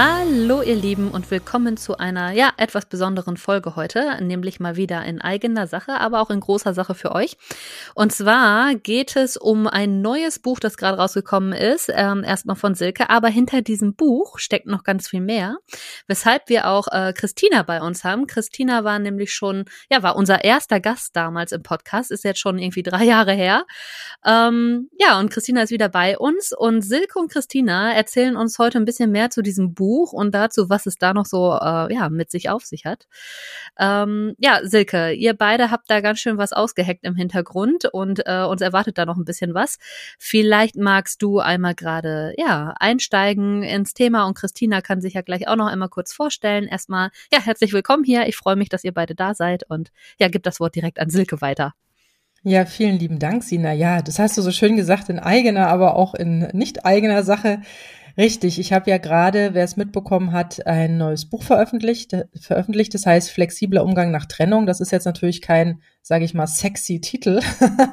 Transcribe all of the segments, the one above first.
Hallo ihr Lieben und willkommen zu einer ja etwas besonderen Folge heute, nämlich mal wieder in eigener Sache, aber auch in großer Sache für euch. Und zwar geht es um ein neues Buch, das gerade rausgekommen ist, ähm, erstmal von Silke, aber hinter diesem Buch steckt noch ganz viel mehr, weshalb wir auch äh, Christina bei uns haben. Christina war nämlich schon, ja, war unser erster Gast damals im Podcast, ist jetzt schon irgendwie drei Jahre her. Ähm, ja, und Christina ist wieder bei uns und Silke und Christina erzählen uns heute ein bisschen mehr zu diesem Buch und dazu, was es da noch so äh, ja mit sich auf sich hat. Ähm, ja, Silke, ihr beide habt da ganz schön was ausgeheckt im Hintergrund und äh, uns erwartet da noch ein bisschen was. Vielleicht magst du einmal gerade ja einsteigen ins Thema und Christina kann sich ja gleich auch noch einmal kurz vorstellen. Erstmal ja herzlich willkommen hier. Ich freue mich, dass ihr beide da seid und ja, gib das Wort direkt an Silke weiter. Ja, vielen lieben Dank, Sina. Ja, das hast du so schön gesagt, in eigener, aber auch in nicht eigener Sache. Richtig, ich habe ja gerade, wer es mitbekommen hat, ein neues Buch veröffentlicht, veröffentlicht. Das heißt Flexibler Umgang nach Trennung. Das ist jetzt natürlich kein, sage ich mal, sexy Titel.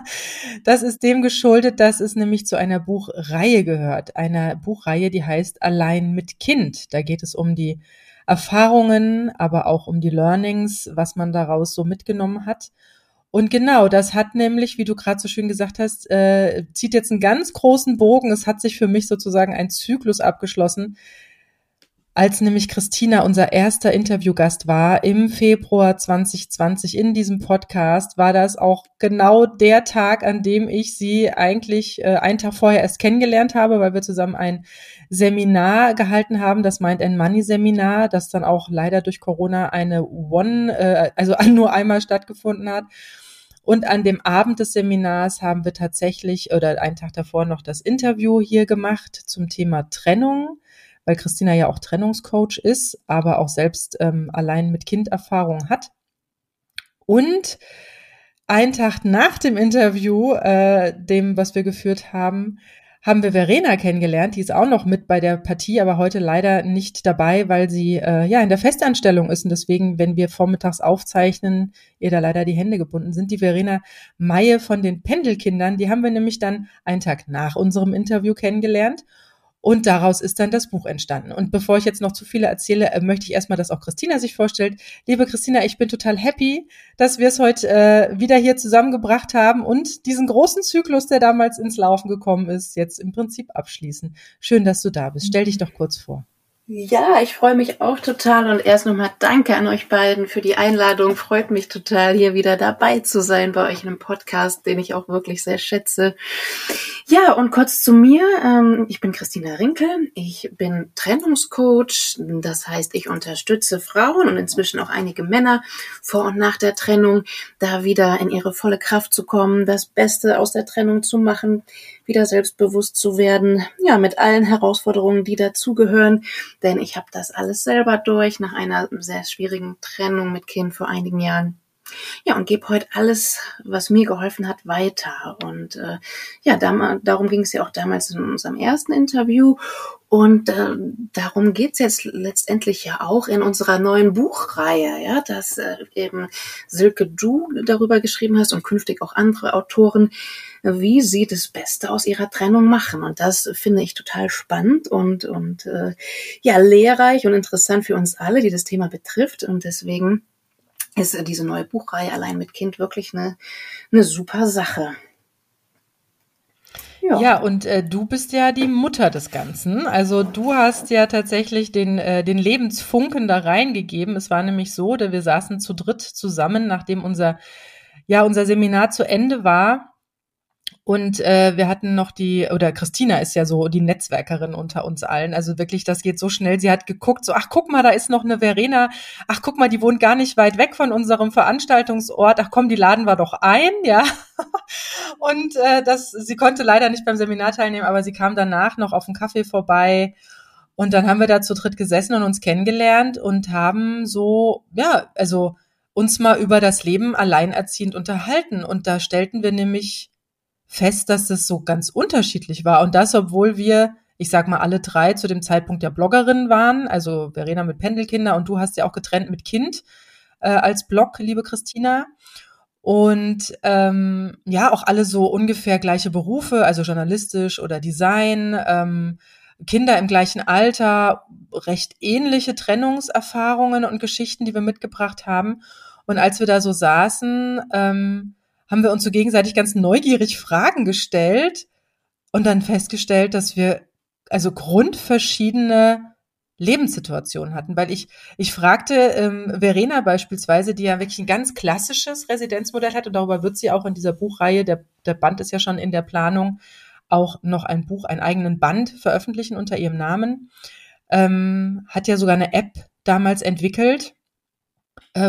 das ist dem geschuldet, dass es nämlich zu einer Buchreihe gehört. Einer Buchreihe, die heißt Allein mit Kind. Da geht es um die Erfahrungen, aber auch um die Learnings, was man daraus so mitgenommen hat. Und genau, das hat nämlich, wie du gerade so schön gesagt hast, äh, zieht jetzt einen ganz großen Bogen. Es hat sich für mich sozusagen ein Zyklus abgeschlossen, als nämlich Christina unser erster Interviewgast war im Februar 2020 in diesem Podcast, war das auch genau der Tag, an dem ich sie eigentlich äh, einen Tag vorher erst kennengelernt habe, weil wir zusammen ein Seminar gehalten haben, das meint ein Money-Seminar, das dann auch leider durch Corona eine One, äh, also nur einmal stattgefunden hat. Und an dem Abend des Seminars haben wir tatsächlich oder einen Tag davor noch das Interview hier gemacht zum Thema Trennung, weil Christina ja auch Trennungscoach ist, aber auch selbst ähm, allein mit Kinderfahrung hat. Und einen Tag nach dem Interview, äh, dem, was wir geführt haben, haben wir Verena kennengelernt. Die ist auch noch mit bei der Partie, aber heute leider nicht dabei, weil sie äh, ja in der Festanstellung ist. Und deswegen, wenn wir vormittags aufzeichnen, ihr da leider die Hände gebunden sind. Die Verena Maie von den Pendelkindern, die haben wir nämlich dann einen Tag nach unserem Interview kennengelernt. Und daraus ist dann das Buch entstanden. Und bevor ich jetzt noch zu viele erzähle, äh, möchte ich erstmal, dass auch Christina sich vorstellt. Liebe Christina, ich bin total happy, dass wir es heute äh, wieder hier zusammengebracht haben und diesen großen Zyklus, der damals ins Laufen gekommen ist, jetzt im Prinzip abschließen. Schön, dass du da bist. Stell dich doch kurz vor. Ja, ich freue mich auch total und erst nochmal danke an euch beiden für die Einladung. Freut mich total, hier wieder dabei zu sein bei euch in einem Podcast, den ich auch wirklich sehr schätze. Ja, und kurz zu mir. Ähm, ich bin Christina Rinkel. Ich bin Trennungscoach. Das heißt, ich unterstütze Frauen und inzwischen auch einige Männer vor und nach der Trennung, da wieder in ihre volle Kraft zu kommen, das Beste aus der Trennung zu machen, wieder selbstbewusst zu werden, ja, mit allen Herausforderungen, die dazugehören, denn ich habe das alles selber durch nach einer sehr schwierigen Trennung mit Kind vor einigen Jahren. Ja, und gebe heute alles, was mir geholfen hat, weiter. Und äh, ja, darum ging es ja auch damals in unserem ersten Interview. Und äh, darum geht's jetzt letztendlich ja auch in unserer neuen Buchreihe, ja, dass äh, eben Silke Du darüber geschrieben hast und künftig auch andere Autoren, wie sie das Beste aus ihrer Trennung machen. Und das finde ich total spannend und, und äh, ja, lehrreich und interessant für uns alle, die das Thema betrifft. Und deswegen ist diese neue Buchreihe allein mit Kind wirklich eine, eine super Sache. Ja. ja, und äh, du bist ja die Mutter des Ganzen. Also du hast ja tatsächlich den, äh, den Lebensfunken da reingegeben. Es war nämlich so, dass wir saßen zu dritt zusammen, nachdem unser, ja, unser Seminar zu Ende war und äh, wir hatten noch die, oder Christina ist ja so die Netzwerkerin unter uns allen. Also wirklich, das geht so schnell. Sie hat geguckt, so, ach guck mal, da ist noch eine Verena. Ach guck mal, die wohnt gar nicht weit weg von unserem Veranstaltungsort. Ach komm, die laden wir doch ein, ja. Und äh, das, sie konnte leider nicht beim Seminar teilnehmen, aber sie kam danach noch auf einen Kaffee vorbei. Und dann haben wir da zu dritt gesessen und uns kennengelernt und haben so, ja, also uns mal über das Leben alleinerziehend unterhalten. Und da stellten wir nämlich fest, dass das so ganz unterschiedlich war. Und das, obwohl wir, ich sag mal, alle drei zu dem Zeitpunkt ja Bloggerinnen waren, also Verena mit Pendelkinder und du hast ja auch getrennt mit Kind äh, als Blog, liebe Christina. Und ähm, ja, auch alle so ungefähr gleiche Berufe, also journalistisch oder Design, ähm, Kinder im gleichen Alter, recht ähnliche Trennungserfahrungen und Geschichten, die wir mitgebracht haben. Und als wir da so saßen, ähm, haben wir uns so gegenseitig ganz neugierig Fragen gestellt und dann festgestellt, dass wir also grundverschiedene Lebenssituation hatten, weil ich ich fragte ähm, Verena beispielsweise, die ja wirklich ein ganz klassisches Residenzmodell hat und darüber wird sie auch in dieser Buchreihe, der der Band ist ja schon in der Planung, auch noch ein Buch, einen eigenen Band veröffentlichen unter ihrem Namen, ähm, hat ja sogar eine App damals entwickelt,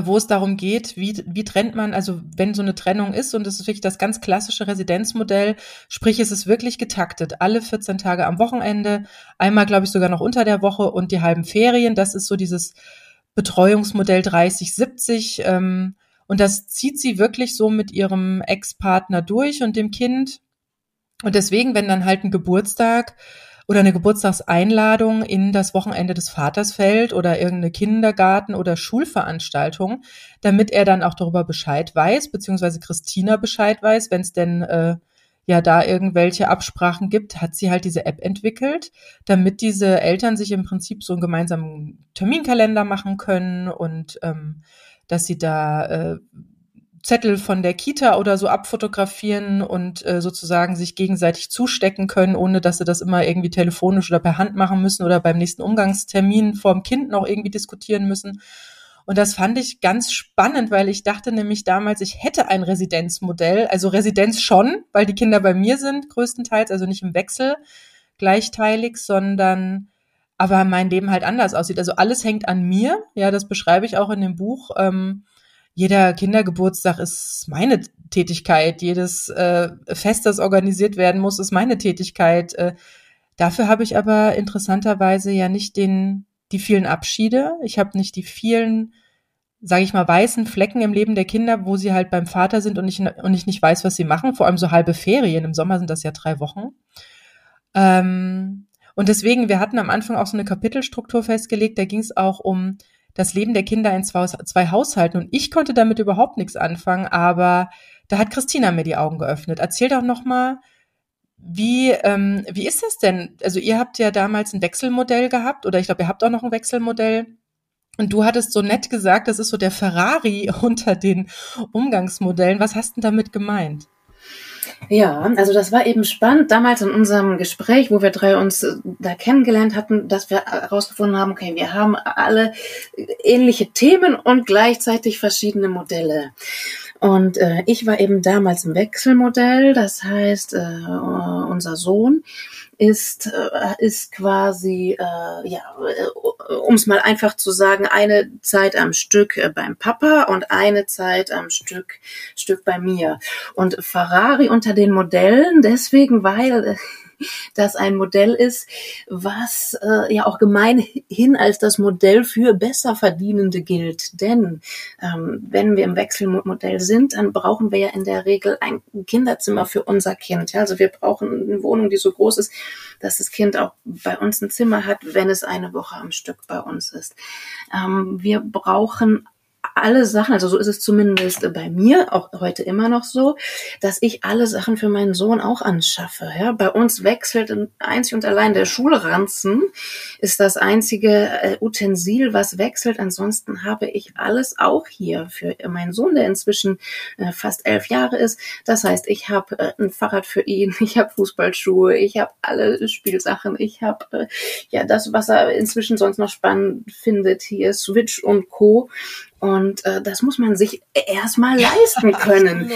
wo es darum geht, wie, wie trennt man, also wenn so eine Trennung ist, und das ist wirklich das ganz klassische Residenzmodell, sprich es ist wirklich getaktet, alle 14 Tage am Wochenende, einmal glaube ich sogar noch unter der Woche und die halben Ferien, das ist so dieses Betreuungsmodell 30-70 ähm, und das zieht sie wirklich so mit ihrem Ex-Partner durch und dem Kind. Und deswegen, wenn dann halt ein Geburtstag oder eine Geburtstagseinladung in das Wochenende des Vaters fällt oder irgendeine Kindergarten- oder Schulveranstaltung, damit er dann auch darüber Bescheid weiß, beziehungsweise Christina Bescheid weiß, wenn es denn äh, ja da irgendwelche Absprachen gibt, hat sie halt diese App entwickelt, damit diese Eltern sich im Prinzip so einen gemeinsamen Terminkalender machen können und ähm, dass sie da äh, Zettel von der Kita oder so abfotografieren und äh, sozusagen sich gegenseitig zustecken können, ohne dass sie das immer irgendwie telefonisch oder per Hand machen müssen oder beim nächsten Umgangstermin vorm Kind noch irgendwie diskutieren müssen. Und das fand ich ganz spannend, weil ich dachte nämlich damals, ich hätte ein Residenzmodell, also Residenz schon, weil die Kinder bei mir sind, größtenteils, also nicht im Wechsel gleichteilig, sondern aber mein Leben halt anders aussieht. Also alles hängt an mir, ja, das beschreibe ich auch in dem Buch. Ähm, jeder Kindergeburtstag ist meine Tätigkeit, jedes äh, Fest, das organisiert werden muss, ist meine Tätigkeit. Äh, dafür habe ich aber interessanterweise ja nicht den die vielen Abschiede. Ich habe nicht die vielen, sage ich mal, weißen Flecken im Leben der Kinder, wo sie halt beim Vater sind und ich, und ich nicht weiß, was sie machen. Vor allem so halbe Ferien. Im Sommer sind das ja drei Wochen. Ähm, und deswegen, wir hatten am Anfang auch so eine Kapitelstruktur festgelegt. Da ging es auch um das Leben der Kinder in zwei, Haushalten. Und ich konnte damit überhaupt nichts anfangen, aber da hat Christina mir die Augen geöffnet. Erzähl doch noch mal, wie, ähm, wie ist das denn? Also ihr habt ja damals ein Wechselmodell gehabt oder ich glaube, ihr habt auch noch ein Wechselmodell. Und du hattest so nett gesagt, das ist so der Ferrari unter den Umgangsmodellen. Was hast du damit gemeint? Ja, also das war eben spannend damals in unserem Gespräch, wo wir drei uns äh, da kennengelernt hatten, dass wir herausgefunden haben, okay, wir haben alle ähnliche Themen und gleichzeitig verschiedene Modelle. Und äh, ich war eben damals im Wechselmodell, das heißt, äh, unser Sohn ist, äh, ist quasi, äh, ja, äh, um es mal einfach zu sagen, eine Zeit am Stück äh, beim Papa und eine Zeit am Stück, Stück bei mir. Und Ferrari unter den Modellen, deswegen, weil das ein Modell ist, was äh, ja auch gemeinhin als das Modell für Besserverdienende gilt. Denn ähm, wenn wir im Wechselmodell sind, dann brauchen wir ja in der Regel ein Kinderzimmer für unser Kind. Ja, also wir brauchen eine Wohnung, die so groß ist, dass das Kind auch bei uns ein Zimmer hat, wenn es eine Woche am Stück bei uns ist. Ähm, wir brauchen alle Sachen, also so ist es zumindest bei mir, auch heute immer noch so, dass ich alle Sachen für meinen Sohn auch anschaffe. Ja, bei uns wechselt einzig und allein der Schulranzen ist das einzige äh, Utensil, was wechselt. Ansonsten habe ich alles auch hier für meinen Sohn, der inzwischen äh, fast elf Jahre ist. Das heißt, ich habe äh, ein Fahrrad für ihn, ich habe Fußballschuhe, ich habe alle Spielsachen, ich habe ja das, was er inzwischen sonst noch spannend findet, hier Switch und Co. Und äh, das muss man sich erstmal leisten können.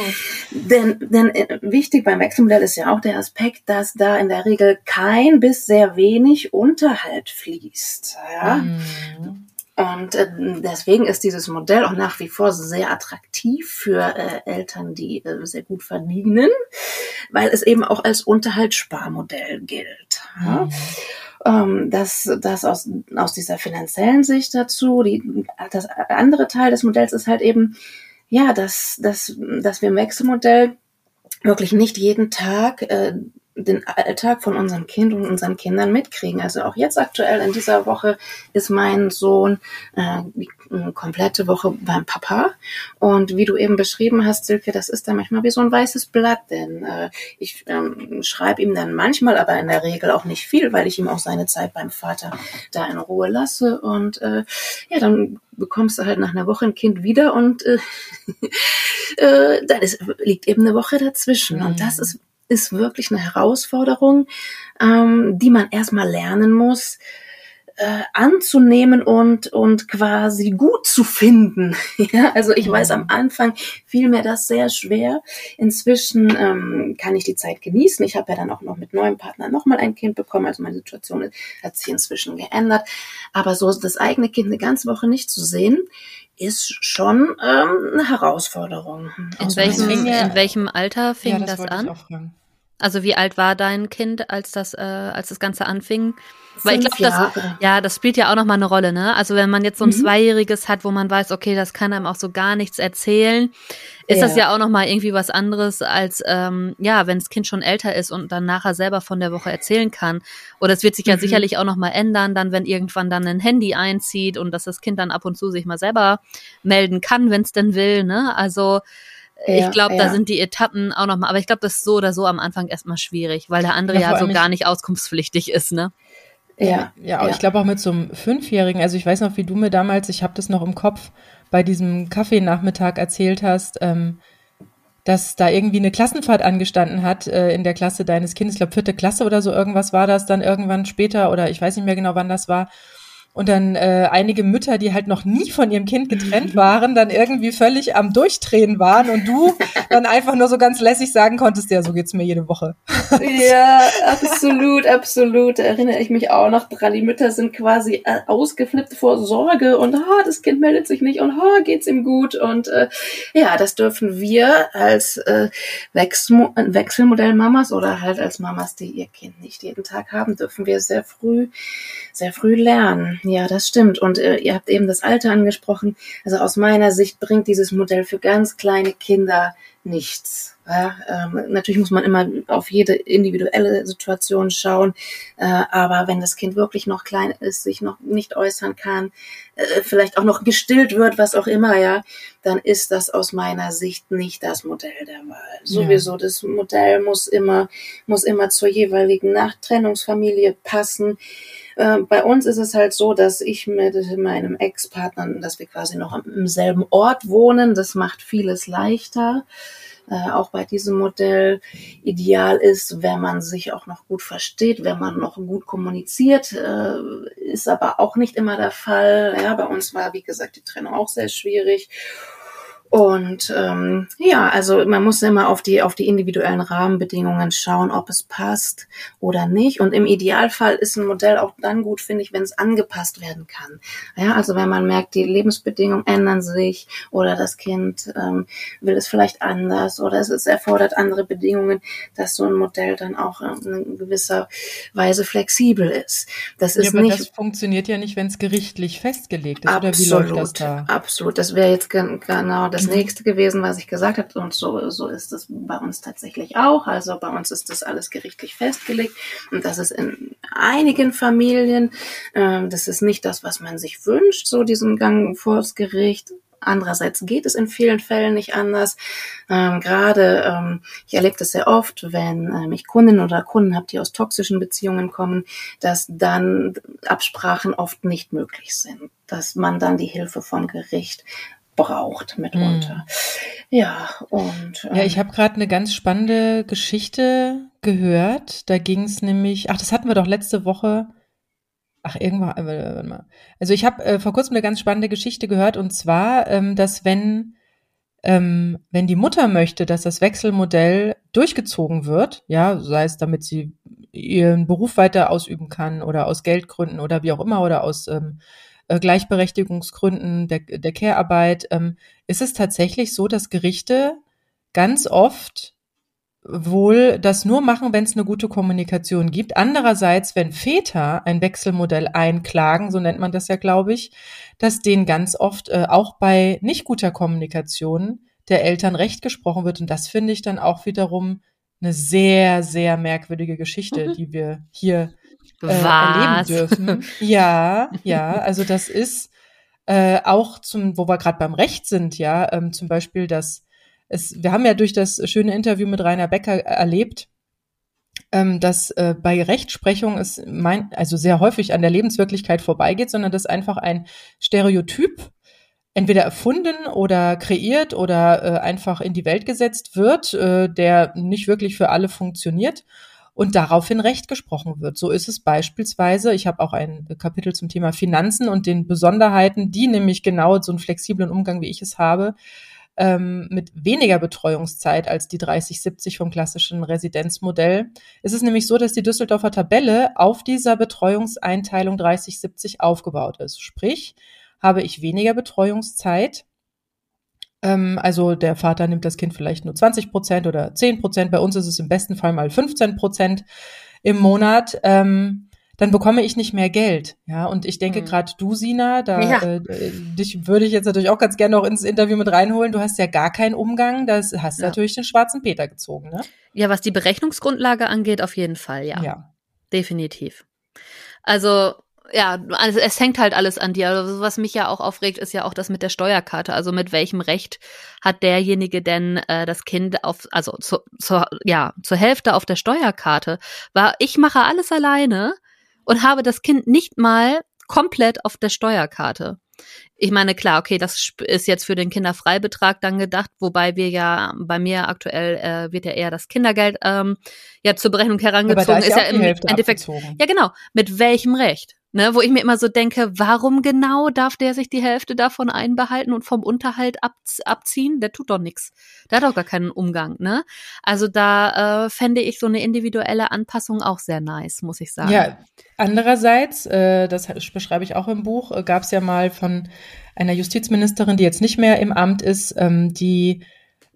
denn, denn äh, wichtig beim Wechselmodell ist ja auch der Aspekt, dass da in der Regel kein bis sehr wenig Unterhalt fließt. Ja? Mhm. Und äh, deswegen ist dieses Modell auch nach wie vor sehr attraktiv für äh, Eltern, die äh, sehr gut verdienen, weil es eben auch als Unterhaltssparmodell gilt. Ja? Mhm ähm, das, das aus, aus dieser finanziellen Sicht dazu. Die, das andere Teil des Modells ist halt eben, ja, dass, dass, dass wir im Wechselmodell wirklich nicht jeden Tag äh, den Alltag von unserem Kind und unseren Kindern mitkriegen. Also auch jetzt aktuell in dieser Woche ist mein Sohn äh, die komplette Woche beim Papa. Und wie du eben beschrieben hast, Silke, das ist dann manchmal wie so ein weißes Blatt, denn äh, ich ähm, schreibe ihm dann manchmal, aber in der Regel auch nicht viel, weil ich ihm auch seine Zeit beim Vater da in Ruhe lasse. Und äh, ja, dann bekommst du halt nach einer Woche ein Kind wieder und äh, äh, dann ist, liegt eben eine Woche dazwischen. Mhm. Und das ist, ist wirklich eine Herausforderung, ähm, die man erstmal lernen muss, äh, anzunehmen und, und quasi gut zu finden. ja, also ich weiß am Anfang fiel mir das sehr schwer. Inzwischen ähm, kann ich die Zeit genießen. Ich habe ja dann auch noch mit neuem Partner nochmal ein Kind bekommen. Also meine Situation hat sich inzwischen geändert. Aber so das eigene Kind eine ganze Woche nicht zu sehen, ist schon ähm, eine Herausforderung. In welchem, in welchem Alter fing ja, das, das an? Also wie alt war dein Kind, als das, äh, als das Ganze anfing? Weil ich glaube, das, ja, das spielt ja auch nochmal eine Rolle, ne? Also wenn man jetzt so ein mhm. Zweijähriges hat, wo man weiß, okay, das kann einem auch so gar nichts erzählen, ist ja. das ja auch nochmal irgendwie was anderes als, ähm, ja, wenn das Kind schon älter ist und dann nachher selber von der Woche erzählen kann. Oder es wird sich ja mhm. sicherlich auch nochmal ändern, dann, wenn irgendwann dann ein Handy einzieht und dass das Kind dann ab und zu sich mal selber melden kann, wenn es denn will, ne? Also, ja, ich glaube, ja. da sind die Etappen auch nochmal, aber ich glaube, das ist so oder so am Anfang erstmal schwierig, weil der andere ja, ja so gar nicht auskunftspflichtig ist, ne? Ja, ja, ja. ich glaube auch mit so einem Fünfjährigen, also ich weiß noch, wie du mir damals, ich habe das noch im Kopf, bei diesem Kaffeenachmittag erzählt hast, ähm, dass da irgendwie eine Klassenfahrt angestanden hat äh, in der Klasse deines Kindes, ich glaube vierte Klasse oder so irgendwas war das dann irgendwann später oder ich weiß nicht mehr genau, wann das war und dann äh, einige Mütter, die halt noch nie von ihrem Kind getrennt waren, dann irgendwie völlig am Durchdrehen waren und du dann einfach nur so ganz lässig sagen konntest, ja, so geht's mir jede Woche. ja, absolut, absolut. Da erinnere ich mich auch noch dran. Die Mütter sind quasi äh, ausgeflippt vor Sorge und oh, das Kind meldet sich nicht und oh, geht's ihm gut. Und äh, ja, das dürfen wir als äh, Wechsel Wechselmodellmamas oder halt als Mamas, die ihr Kind nicht jeden Tag haben, dürfen wir sehr früh, sehr früh lernen. Ja, das stimmt. Und äh, ihr habt eben das Alter angesprochen. Also aus meiner Sicht bringt dieses Modell für ganz kleine Kinder nichts. Ja, ähm, natürlich muss man immer auf jede individuelle Situation schauen, äh, aber wenn das Kind wirklich noch klein ist, sich noch nicht äußern kann, äh, vielleicht auch noch gestillt wird, was auch immer, ja, dann ist das aus meiner Sicht nicht das Modell der Wahl. Sowieso, ja. das Modell muss immer, muss immer zur jeweiligen Nachtrennungsfamilie passen. Äh, bei uns ist es halt so, dass ich mit meinem Ex-Partner, dass wir quasi noch im selben Ort wohnen. Das macht vieles leichter. Äh, auch bei diesem Modell ideal ist, wenn man sich auch noch gut versteht, wenn man noch gut kommuniziert, äh, ist aber auch nicht immer der Fall. Ja, bei uns war, wie gesagt, die Trennung auch sehr schwierig. Und ähm, ja, also man muss immer auf die auf die individuellen Rahmenbedingungen schauen, ob es passt oder nicht. Und im Idealfall ist ein Modell auch dann gut, finde ich, wenn es angepasst werden kann. Ja, also wenn man merkt, die Lebensbedingungen ändern sich oder das Kind ähm, will es vielleicht anders oder es, es erfordert andere Bedingungen, dass so ein Modell dann auch in gewisser Weise flexibel ist. Das ist ja, aber nicht. Das funktioniert ja nicht, wenn es gerichtlich festgelegt ist. Absolut, oder wie läuft das da? Absolut. Das wäre jetzt genau das das mhm. nächste gewesen, was ich gesagt habe. Und so, so ist es bei uns tatsächlich auch. Also bei uns ist das alles gerichtlich festgelegt. Und das ist in einigen Familien, äh, das ist nicht das, was man sich wünscht, so diesen Gang vors Gericht. Andererseits geht es in vielen Fällen nicht anders. Ähm, Gerade, ähm, ich erlebe das sehr oft, wenn ähm, ich Kundinnen oder Kunden habe, die aus toxischen Beziehungen kommen, dass dann Absprachen oft nicht möglich sind, dass man dann die Hilfe vom Gericht braucht mitunter. Mm. Ja, und. Ähm, ja, ich habe gerade eine ganz spannende Geschichte gehört. Da ging es nämlich, ach, das hatten wir doch letzte Woche. Ach, irgendwann, äh, warte mal. Also ich habe äh, vor kurzem eine ganz spannende Geschichte gehört und zwar, ähm, dass wenn ähm, wenn die Mutter möchte, dass das Wechselmodell durchgezogen wird, ja, sei es damit sie ihren Beruf weiter ausüben kann oder aus Geldgründen oder wie auch immer oder aus ähm, äh, Gleichberechtigungsgründen der, der Care-Arbeit, ähm, ist es tatsächlich so, dass Gerichte ganz oft wohl das nur machen, wenn es eine gute Kommunikation gibt. Andererseits, wenn Väter ein Wechselmodell einklagen, so nennt man das ja, glaube ich, dass denen ganz oft äh, auch bei nicht guter Kommunikation der Eltern recht gesprochen wird. Und das finde ich dann auch wiederum eine sehr, sehr merkwürdige Geschichte, mhm. die wir hier äh, erleben dürfen. Ja, ja, also das ist äh, auch zum, wo wir gerade beim Recht sind, ja, ähm, zum Beispiel das, es, wir haben ja durch das schöne Interview mit Rainer Becker erlebt, ähm, dass äh, bei Rechtsprechung es mein, also sehr häufig an der Lebenswirklichkeit vorbeigeht, sondern dass einfach ein Stereotyp entweder erfunden oder kreiert oder äh, einfach in die Welt gesetzt wird, äh, der nicht wirklich für alle funktioniert und daraufhin Recht gesprochen wird. So ist es beispielsweise, ich habe auch ein Kapitel zum Thema Finanzen und den Besonderheiten, die nämlich genau so einen flexiblen Umgang, wie ich es habe, ähm, mit weniger Betreuungszeit als die 30-70 vom klassischen Residenzmodell. Es ist nämlich so, dass die Düsseldorfer Tabelle auf dieser Betreuungseinteilung 30-70 aufgebaut ist. Sprich, habe ich weniger Betreuungszeit. Ähm, also der Vater nimmt das Kind vielleicht nur 20 Prozent oder 10 Prozent. Bei uns ist es im besten Fall mal 15 Prozent im Monat. Ähm, dann bekomme ich nicht mehr Geld. Ja, und ich denke mhm. gerade du, Sina, da ja. äh, dich würde ich jetzt natürlich auch ganz gerne noch ins Interview mit reinholen. Du hast ja gar keinen Umgang, das hast ja. natürlich den schwarzen Peter gezogen, ne? Ja, was die Berechnungsgrundlage angeht, auf jeden Fall, ja. Ja. Definitiv. Also ja, also es hängt halt alles an dir. Also was mich ja auch aufregt, ist ja auch das mit der Steuerkarte. Also mit welchem Recht hat derjenige denn äh, das Kind auf, also zu, zu, ja, zur Hälfte auf der Steuerkarte? War ich mache alles alleine und habe das Kind nicht mal komplett auf der Steuerkarte. Ich meine, klar, okay, das ist jetzt für den Kinderfreibetrag dann gedacht, wobei wir ja bei mir aktuell äh, wird ja eher das Kindergeld ähm, ja zur Berechnung herangezogen. ist, ist ja im Endeffekt. Abgezogen. Ja, genau. Mit welchem Recht? Ne, wo ich mir immer so denke, warum genau darf der sich die Hälfte davon einbehalten und vom Unterhalt ab, abziehen? Der tut doch nichts. Der hat doch gar keinen Umgang, ne? Also da äh, fände ich so eine individuelle Anpassung auch sehr nice, muss ich sagen. Ja, andererseits, äh, das beschreibe ich auch im Buch, äh, gab es ja mal von einer Justizministerin, die jetzt nicht mehr im Amt ist, ähm, die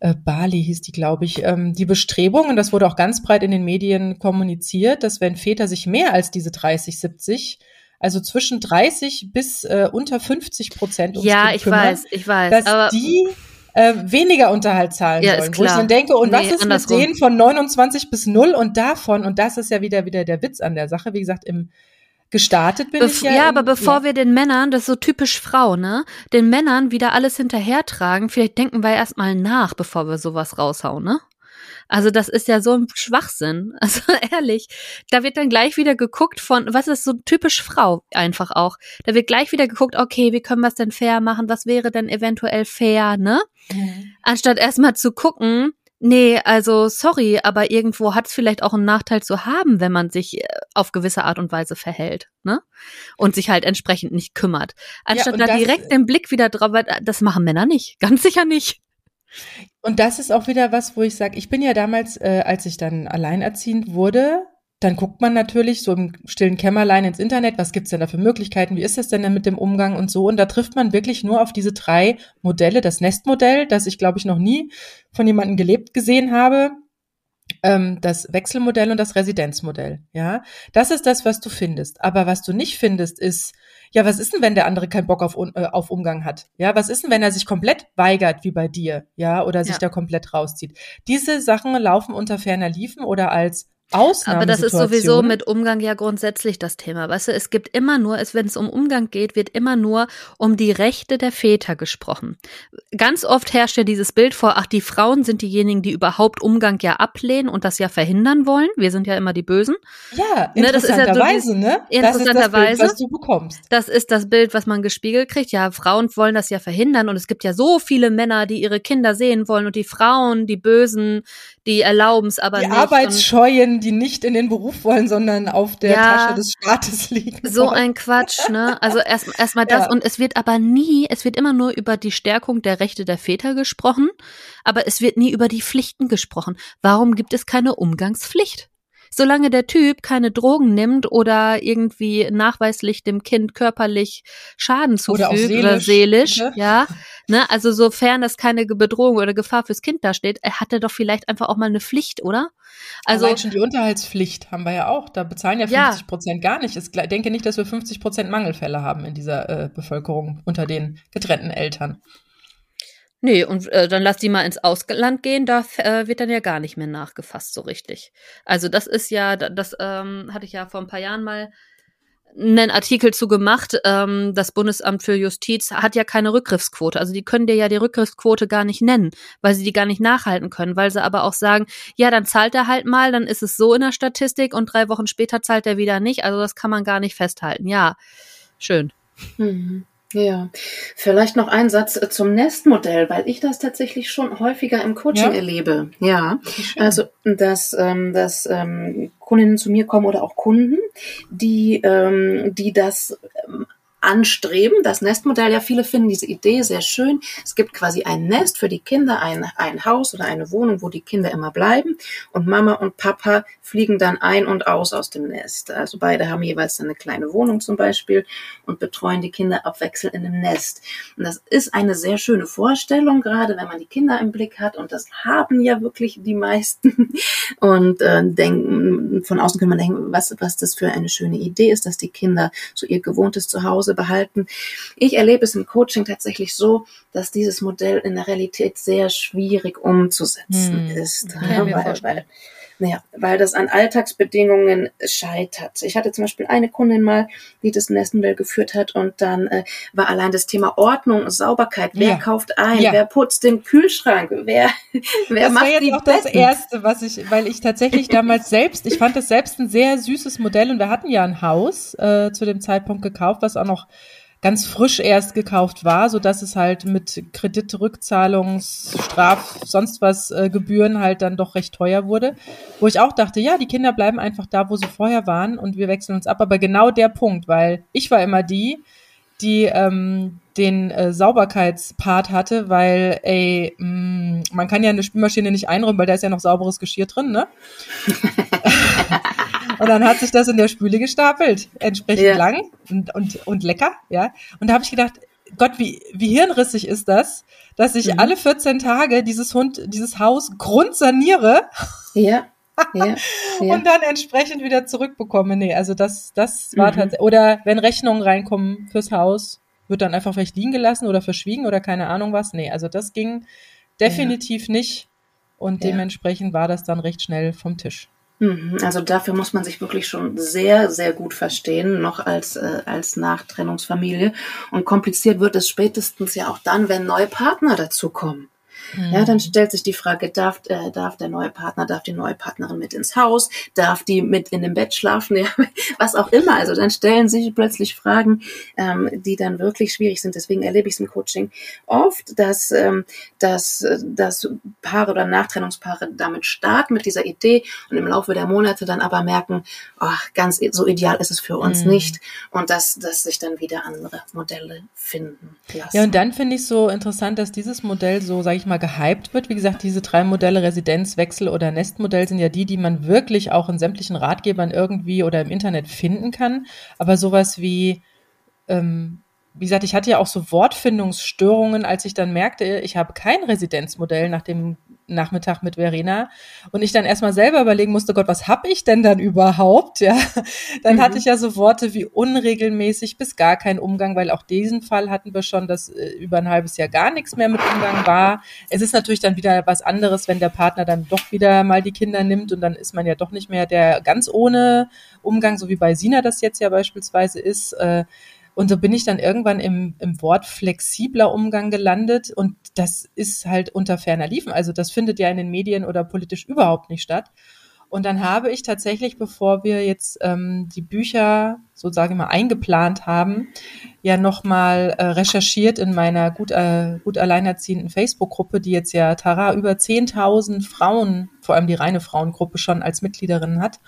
äh, Bali hieß die, glaube ich, ähm, die Bestrebung, und das wurde auch ganz breit in den Medien kommuniziert, dass wenn Väter sich mehr als diese 30, 70 also zwischen 30 bis äh, unter 50 Prozent ums Ja, kind ich kümmern, weiß, ich weiß. Dass aber die äh, weniger Unterhalt zahlen ja, sollen. Wo ich dann denke, und nee, was ist andersrum. mit denen von 29 bis 0 und davon, und das ist ja wieder, wieder der Witz an der Sache, wie gesagt, im gestartet bin Bef ich ja. Ja, aber bevor ja. wir den Männern, das ist so typisch Frau, ne, den Männern wieder alles hinterhertragen, vielleicht denken wir erstmal nach, bevor wir sowas raushauen, ne? Also das ist ja so ein Schwachsinn. Also ehrlich, da wird dann gleich wieder geguckt von, was ist so typisch Frau einfach auch. Da wird gleich wieder geguckt, okay, wie können wir es denn fair machen? Was wäre denn eventuell fair, ne? Mhm. Anstatt erstmal zu gucken, nee, also sorry, aber irgendwo hat es vielleicht auch einen Nachteil zu haben, wenn man sich äh, auf gewisse Art und Weise verhält, ne? Und sich halt entsprechend nicht kümmert. Anstatt ja, da direkt den Blick wieder drauf, das machen Männer nicht, ganz sicher nicht. Und das ist auch wieder was, wo ich sage, ich bin ja damals, äh, als ich dann alleinerziehend wurde, dann guckt man natürlich so im stillen Kämmerlein ins Internet, was gibt's denn da für Möglichkeiten, wie ist das denn denn mit dem Umgang und so. Und da trifft man wirklich nur auf diese drei Modelle. Das Nestmodell, das ich, glaube ich, noch nie von jemandem gelebt gesehen habe, ähm, das Wechselmodell und das Residenzmodell. Ja, das ist das, was du findest. Aber was du nicht findest, ist ja, was ist denn, wenn der andere keinen Bock auf, äh, auf Umgang hat? Ja, was ist denn, wenn er sich komplett weigert, wie bei dir? Ja, oder sich ja. da komplett rauszieht? Diese Sachen laufen unter ferner Liefen oder als aber das ist sowieso mit Umgang ja grundsätzlich das Thema. Weißt du, es gibt immer nur, wenn es um Umgang geht, wird immer nur um die Rechte der Väter gesprochen. Ganz oft herrscht ja dieses Bild vor, ach, die Frauen sind diejenigen, die überhaupt Umgang ja ablehnen und das ja verhindern wollen. Wir sind ja immer die Bösen. Ja, interessanterweise, ne? Ja so interessanterweise. Das ist das Bild, was du bekommst. Das ist das Bild, was man gespiegelt kriegt. Ja, Frauen wollen das ja verhindern und es gibt ja so viele Männer, die ihre Kinder sehen wollen und die Frauen, die Bösen, die erlauben es aber die nicht. Die Arbeitsscheuen, die nicht in den Beruf wollen, sondern auf der ja, Tasche des Staates liegen. So ein Quatsch, ne? Also erstmal erst, das ja. und es wird aber nie, es wird immer nur über die Stärkung der Rechte der Väter gesprochen, aber es wird nie über die Pflichten gesprochen. Warum gibt es keine Umgangspflicht? solange der Typ keine Drogen nimmt oder irgendwie nachweislich dem Kind körperlich Schaden zufügt oder, seelisch, oder seelisch, okay. ja, ne, also sofern das keine Bedrohung oder Gefahr fürs Kind dasteht, hat er doch vielleicht einfach auch mal eine Pflicht, oder? Also Allein schon die Unterhaltspflicht haben wir ja auch. Da bezahlen ja 50 Prozent ja. gar nicht. Ich denke nicht, dass wir 50 Prozent Mangelfälle haben in dieser äh, Bevölkerung unter den getrennten Eltern. Nee, und äh, dann lass die mal ins Ausland gehen, da äh, wird dann ja gar nicht mehr nachgefasst so richtig. Also das ist ja, das ähm, hatte ich ja vor ein paar Jahren mal einen Artikel zu gemacht. Ähm, das Bundesamt für Justiz hat ja keine Rückgriffsquote. Also die können dir ja die Rückgriffsquote gar nicht nennen, weil sie die gar nicht nachhalten können, weil sie aber auch sagen, ja, dann zahlt er halt mal, dann ist es so in der Statistik und drei Wochen später zahlt er wieder nicht. Also das kann man gar nicht festhalten. Ja, schön. Mhm. Ja, vielleicht noch ein Satz äh, zum Nestmodell, weil ich das tatsächlich schon häufiger im Coaching ja. erlebe. Ja, also dass, ähm, dass ähm, Kundinnen zu mir kommen oder auch Kunden, die, ähm, die das ähm, anstreben. Das Nestmodell, ja, viele finden diese Idee sehr schön. Es gibt quasi ein Nest für die Kinder, ein, ein Haus oder eine Wohnung, wo die Kinder immer bleiben. Und Mama und Papa fliegen dann ein und aus aus dem Nest. Also beide haben jeweils eine kleine Wohnung zum Beispiel und betreuen die Kinder abwechselnd in dem Nest. Und das ist eine sehr schöne Vorstellung, gerade wenn man die Kinder im Blick hat. Und das haben ja wirklich die meisten. Und äh, denken, von außen kann man denken, was, was das für eine schöne Idee ist, dass die Kinder so ihr gewohntes Zuhause behalten. Ich erlebe es im Coaching tatsächlich so, dass dieses Modell in der Realität sehr schwierig umzusetzen hm. ist. Ja, weil, weil, naja, weil das an Alltagsbedingungen scheitert. Ich hatte zum Beispiel eine Kundin mal, die das Nestmodell geführt hat und dann äh, war allein das Thema Ordnung, Sauberkeit. Wer ja. kauft ein? Ja. Wer putzt den Kühlschrank? Wer, wer das macht war jetzt die auch Betten? das Erste, was ich, weil ich tatsächlich damals selbst, ich fand das selbst ein sehr süßes Modell und wir hatten ja ein Haus äh, zu dem Zeitpunkt gekauft, was auch noch ganz frisch erst gekauft war, so dass es halt mit Kreditrückzahlungs, Straf, sonst was äh, Gebühren halt dann doch recht teuer wurde. Wo ich auch dachte, ja, die Kinder bleiben einfach da, wo sie vorher waren und wir wechseln uns ab. Aber genau der Punkt, weil ich war immer die, die ähm, den äh, Sauberkeitspart hatte, weil, ey, mh, mm, man kann ja eine Spülmaschine nicht einräumen, weil da ist ja noch sauberes Geschirr drin, ne? Und dann hat sich das in der Spüle gestapelt, entsprechend ja. lang und, und, und lecker, ja. Und da habe ich gedacht, Gott, wie, wie hirnrissig ist das, dass ich mhm. alle 14 Tage dieses Hund, dieses Haus grundsaniere. Ja. Ja, ja. und dann entsprechend wieder zurückbekomme. Nee, also das, das war mhm. tatsächlich, oder wenn Rechnungen reinkommen fürs Haus, wird dann einfach vielleicht liegen gelassen oder verschwiegen oder keine Ahnung was. Nee, also das ging definitiv ja. nicht und dementsprechend war das dann recht schnell vom Tisch. Mhm. Also dafür muss man sich wirklich schon sehr, sehr gut verstehen, noch als, äh, als Nachtrennungsfamilie. Und kompliziert wird es spätestens ja auch dann, wenn neue Partner dazukommen. Ja, dann mhm. stellt sich die Frage, darf, äh, darf der neue Partner, darf die neue Partnerin mit ins Haus, darf die mit in dem Bett schlafen, ja, was auch immer. Also dann stellen sich plötzlich Fragen, ähm, die dann wirklich schwierig sind. Deswegen erlebe ich es im Coaching oft, dass, ähm, dass, dass Paare oder Nachtrennungspaare damit starten mit dieser Idee und im Laufe der Monate dann aber merken, ach, ganz so ideal ist es für uns mhm. nicht und dass, dass sich dann wieder andere Modelle finden lassen. Ja, und dann finde ich so interessant, dass dieses Modell so, sage ich mal, gehypt wird. Wie gesagt, diese drei Modelle, Residenzwechsel oder Nestmodell, sind ja die, die man wirklich auch in sämtlichen Ratgebern irgendwie oder im Internet finden kann. Aber sowas wie, ähm, wie gesagt, ich hatte ja auch so Wortfindungsstörungen, als ich dann merkte, ich habe kein Residenzmodell nach dem Nachmittag mit Verena und ich dann erstmal selber überlegen musste, Gott, was hab ich denn dann überhaupt? Ja, dann mhm. hatte ich ja so Worte wie unregelmäßig bis gar kein Umgang, weil auch diesen Fall hatten wir schon, dass äh, über ein halbes Jahr gar nichts mehr mit Umgang war. Es ist natürlich dann wieder was anderes, wenn der Partner dann doch wieder mal die Kinder nimmt und dann ist man ja doch nicht mehr der ganz ohne Umgang, so wie bei Sina das jetzt ja beispielsweise ist. Und so bin ich dann irgendwann im, im Wort flexibler Umgang gelandet und das ist halt unter ferner Liefen. Also das findet ja in den Medien oder politisch überhaupt nicht statt. Und dann habe ich tatsächlich, bevor wir jetzt ähm, die Bücher sozusagen mal eingeplant haben, ja nochmal äh, recherchiert in meiner gut, äh, gut alleinerziehenden Facebook-Gruppe, die jetzt ja Tara über 10.000 Frauen, vor allem die reine Frauengruppe schon als Mitgliederin hat.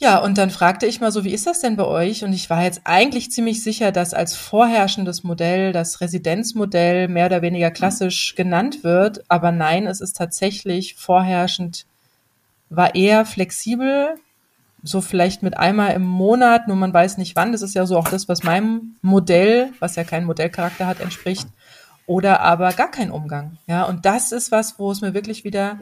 Ja, und dann fragte ich mal so, wie ist das denn bei euch? Und ich war jetzt eigentlich ziemlich sicher, dass als vorherrschendes Modell das Residenzmodell mehr oder weniger klassisch genannt wird. Aber nein, es ist tatsächlich vorherrschend, war eher flexibel, so vielleicht mit einmal im Monat, nur man weiß nicht wann. Das ist ja so auch das, was meinem Modell, was ja keinen Modellcharakter hat, entspricht. Oder aber gar kein Umgang. Ja, und das ist was, wo es mir wirklich wieder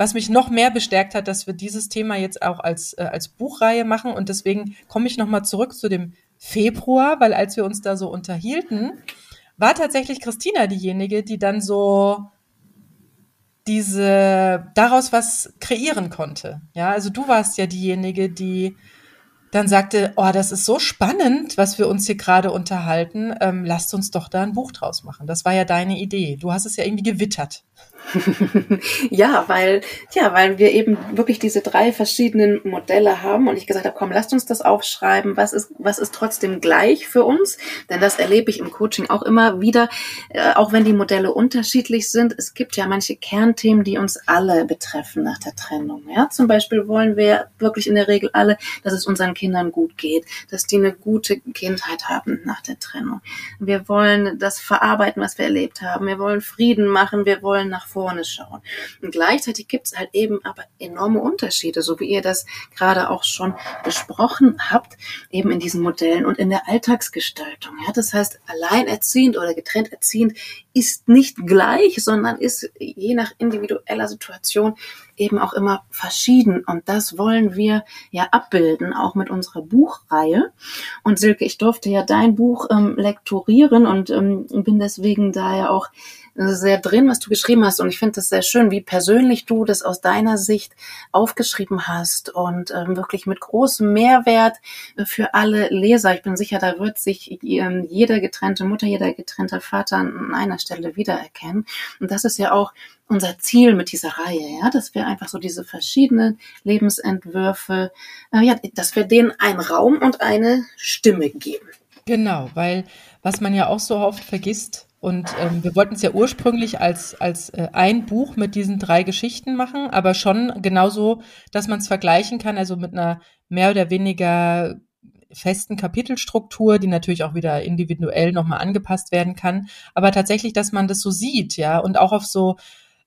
was mich noch mehr bestärkt hat, dass wir dieses Thema jetzt auch als, äh, als Buchreihe machen. Und deswegen komme ich nochmal zurück zu dem Februar, weil als wir uns da so unterhielten, war tatsächlich Christina diejenige, die dann so diese daraus was kreieren konnte. Ja, also du warst ja diejenige, die dann sagte, oh, das ist so spannend, was wir uns hier gerade unterhalten. Ähm, lasst uns doch da ein Buch draus machen. Das war ja deine Idee. Du hast es ja irgendwie gewittert. ja, weil, ja, weil wir eben wirklich diese drei verschiedenen Modelle haben und ich gesagt habe, komm, lasst uns das aufschreiben. Was ist, was ist trotzdem gleich für uns? Denn das erlebe ich im Coaching auch immer wieder, äh, auch wenn die Modelle unterschiedlich sind. Es gibt ja manche Kernthemen, die uns alle betreffen nach der Trennung. Ja, zum Beispiel wollen wir wirklich in der Regel alle, dass es unseren Kindern gut geht, dass die eine gute Kindheit haben nach der Trennung. Wir wollen das verarbeiten, was wir erlebt haben. Wir wollen Frieden machen. Wir wollen nach vorne schauen. Und gleichzeitig gibt es halt eben aber enorme Unterschiede, so wie ihr das gerade auch schon besprochen habt, eben in diesen Modellen und in der Alltagsgestaltung. Ja, das heißt, alleinerziehend oder getrennt erziehend ist nicht gleich, sondern ist je nach individueller Situation eben auch immer verschieden. Und das wollen wir ja abbilden, auch mit unserer Buchreihe. Und Silke, ich durfte ja dein Buch ähm, lektorieren und ähm, bin deswegen da ja auch sehr drin, was du geschrieben hast. Und ich finde das sehr schön, wie persönlich du das aus deiner Sicht aufgeschrieben hast und ähm, wirklich mit großem Mehrwert für alle Leser. Ich bin sicher, da wird sich ähm, jeder getrennte Mutter, jeder getrennte Vater an einer Stelle wiedererkennen. Und das ist ja auch unser Ziel mit dieser Reihe, ja, dass wir einfach so diese verschiedenen Lebensentwürfe, äh, ja, dass wir denen einen Raum und eine Stimme geben. Genau, weil was man ja auch so oft vergisst, und ähm, wir wollten es ja ursprünglich als, als äh, ein Buch mit diesen drei Geschichten machen, aber schon genauso, dass man es vergleichen kann, also mit einer mehr oder weniger festen Kapitelstruktur, die natürlich auch wieder individuell nochmal angepasst werden kann. Aber tatsächlich, dass man das so sieht, ja, und auch auf so,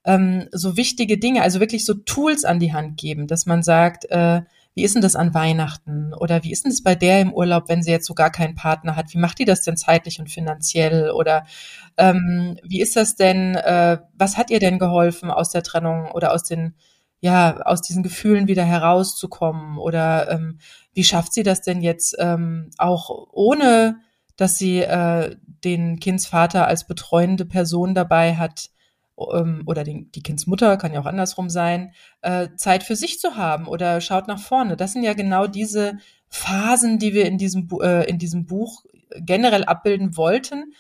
ähm, so wichtige Dinge, also wirklich so Tools an die Hand geben, dass man sagt, äh, wie ist denn das an Weihnachten? Oder wie ist denn das bei der im Urlaub, wenn sie jetzt so gar keinen Partner hat? Wie macht die das denn zeitlich und finanziell? Oder ähm, wie ist das denn, äh, was hat ihr denn geholfen aus der Trennung oder aus den, ja, aus diesen Gefühlen wieder herauszukommen? Oder ähm, wie schafft sie das denn jetzt ähm, auch ohne, dass sie äh, den Kindsvater als betreuende Person dabei hat? Ähm, oder den, die Kindsmutter, kann ja auch andersrum sein, äh, Zeit für sich zu haben oder schaut nach vorne. Das sind ja genau diese Phasen, die wir in diesem, äh, in diesem Buch generell abbilden wollten.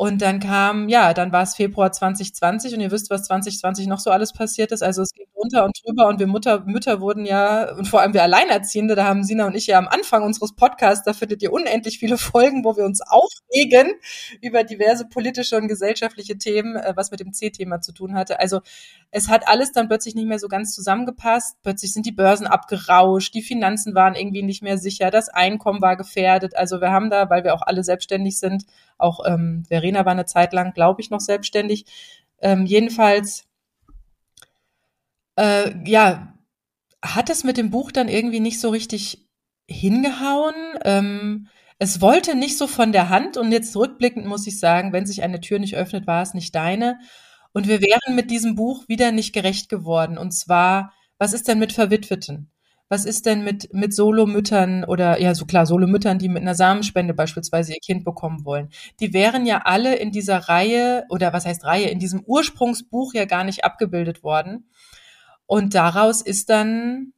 Und dann kam, ja, dann war es Februar 2020 und ihr wisst, was 2020 noch so alles passiert ist. Also es ging runter und drüber und wir Mutter, Mütter wurden ja, und vor allem wir Alleinerziehende, da haben Sina und ich ja am Anfang unseres Podcasts, da findet ihr unendlich viele Folgen, wo wir uns aufregen über diverse politische und gesellschaftliche Themen, äh, was mit dem C-Thema zu tun hatte. Also es hat alles dann plötzlich nicht mehr so ganz zusammengepasst. Plötzlich sind die Börsen abgerauscht, die Finanzen waren irgendwie nicht mehr sicher, das Einkommen war gefährdet. Also wir haben da, weil wir auch alle selbstständig sind, auch ähm, Verena war eine Zeit lang, glaube ich, noch selbstständig. Ähm, jedenfalls, äh, ja, hat es mit dem Buch dann irgendwie nicht so richtig hingehauen. Ähm, es wollte nicht so von der Hand und jetzt rückblickend muss ich sagen, wenn sich eine Tür nicht öffnet, war es nicht deine. Und wir wären mit diesem Buch wieder nicht gerecht geworden. Und zwar, was ist denn mit Verwitweten? Was ist denn mit, mit Solomüttern oder, ja, so klar, Solomüttern, die mit einer Samenspende beispielsweise ihr Kind bekommen wollen? Die wären ja alle in dieser Reihe, oder was heißt Reihe, in diesem Ursprungsbuch ja gar nicht abgebildet worden. Und daraus ist dann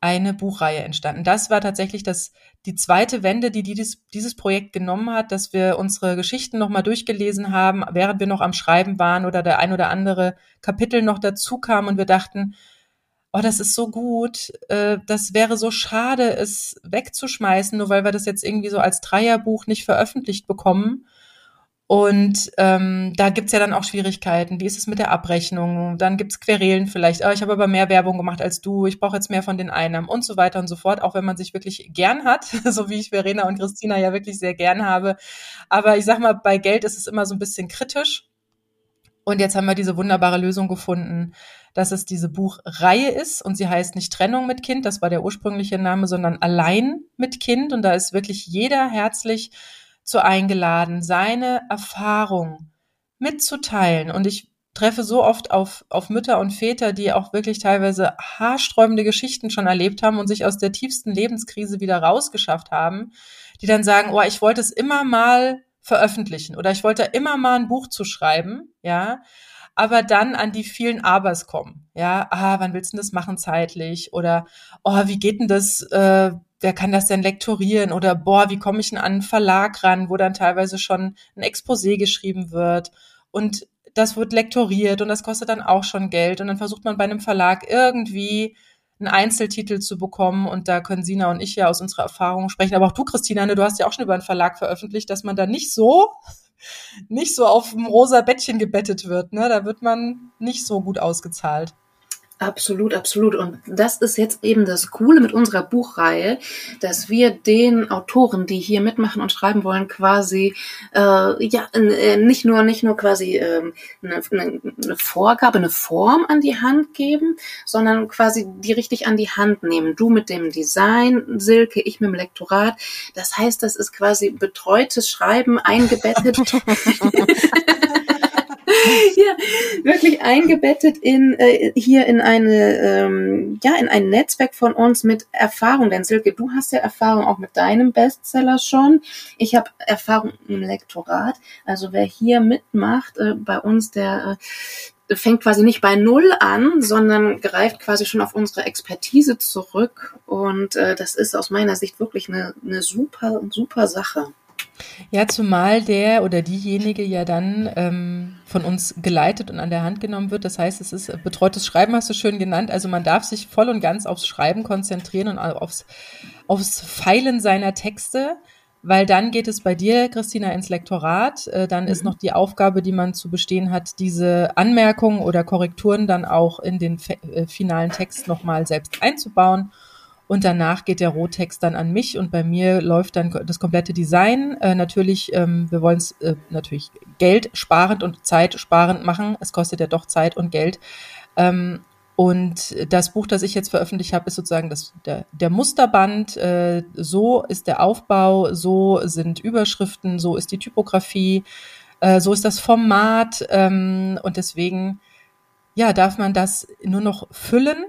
eine Buchreihe entstanden. Das war tatsächlich das, die zweite Wende, die dieses, dieses Projekt genommen hat, dass wir unsere Geschichten nochmal durchgelesen haben, während wir noch am Schreiben waren oder der ein oder andere Kapitel noch dazu kam und wir dachten, oh, das ist so gut, äh, das wäre so schade, es wegzuschmeißen, nur weil wir das jetzt irgendwie so als Dreierbuch nicht veröffentlicht bekommen. Und ähm, da gibt's ja dann auch Schwierigkeiten. Wie ist es mit der Abrechnung? Dann gibt's Querelen vielleicht. Oh, ich habe aber mehr Werbung gemacht als du. Ich brauche jetzt mehr von den Einnahmen und so weiter und so fort. Auch wenn man sich wirklich gern hat, so wie ich Verena und Christina ja wirklich sehr gern habe. Aber ich sag mal, bei Geld ist es immer so ein bisschen kritisch. Und jetzt haben wir diese wunderbare Lösung gefunden, dass es diese Buchreihe ist und sie heißt nicht Trennung mit Kind, das war der ursprüngliche Name, sondern allein mit Kind. Und da ist wirklich jeder herzlich zu eingeladen, seine Erfahrung mitzuteilen. Und ich treffe so oft auf, auf Mütter und Väter, die auch wirklich teilweise haarsträubende Geschichten schon erlebt haben und sich aus der tiefsten Lebenskrise wieder rausgeschafft haben, die dann sagen, oh, ich wollte es immer mal veröffentlichen oder ich wollte immer mal ein Buch zu schreiben, ja, aber dann an die vielen Abers kommen. Ja, ah, wann willst du das machen zeitlich? Oder oh, wie geht denn das? Äh, wer kann das denn lektorieren? Oder boah, wie komme ich denn an einen Verlag ran, wo dann teilweise schon ein Exposé geschrieben wird und das wird lektoriert und das kostet dann auch schon Geld und dann versucht man bei einem Verlag irgendwie einen Einzeltitel zu bekommen und da können Sina und ich ja aus unserer Erfahrung sprechen, aber auch du, Christina, ne, du hast ja auch schon über einen Verlag veröffentlicht, dass man da nicht so nicht so auf dem rosa Bettchen gebettet wird. Ne? Da wird man nicht so gut ausgezahlt. Absolut, absolut. Und das ist jetzt eben das Coole mit unserer Buchreihe, dass wir den Autoren, die hier mitmachen und schreiben wollen, quasi äh, ja äh, nicht nur nicht nur quasi äh, eine, eine Vorgabe, eine Form an die Hand geben, sondern quasi die richtig an die Hand nehmen. Du mit dem Design, Silke, ich mit dem Lektorat. Das heißt, das ist quasi betreutes Schreiben eingebettet. ja, wirklich eingebettet in äh, hier in eine ähm, ja in ein Netzwerk von uns mit Erfahrung. Denn Silke, du hast ja Erfahrung auch mit deinem Bestseller schon. Ich habe Erfahrung im Lektorat. Also wer hier mitmacht äh, bei uns, der äh, fängt quasi nicht bei Null an, sondern greift quasi schon auf unsere Expertise zurück. Und äh, das ist aus meiner Sicht wirklich eine, eine super, super Sache. Ja, zumal der oder diejenige ja dann ähm, von uns geleitet und an der Hand genommen wird. Das heißt, es ist betreutes Schreiben, hast du schön genannt. Also man darf sich voll und ganz aufs Schreiben konzentrieren und aufs, aufs Feilen seiner Texte, weil dann geht es bei dir, Christina, ins Lektorat. Äh, dann mhm. ist noch die Aufgabe, die man zu bestehen hat, diese Anmerkungen oder Korrekturen dann auch in den äh, finalen Text nochmal selbst einzubauen. Und danach geht der Rohtext dann an mich und bei mir läuft dann das komplette Design. Äh, natürlich, ähm, wir wollen es äh, natürlich Geld sparend und Zeit sparend machen. Es kostet ja doch Zeit und Geld. Ähm, und das Buch, das ich jetzt veröffentlicht habe, ist sozusagen das, der, der Musterband. Äh, so ist der Aufbau, so sind Überschriften, so ist die Typografie, äh, so ist das Format. Ähm, und deswegen, ja, darf man das nur noch füllen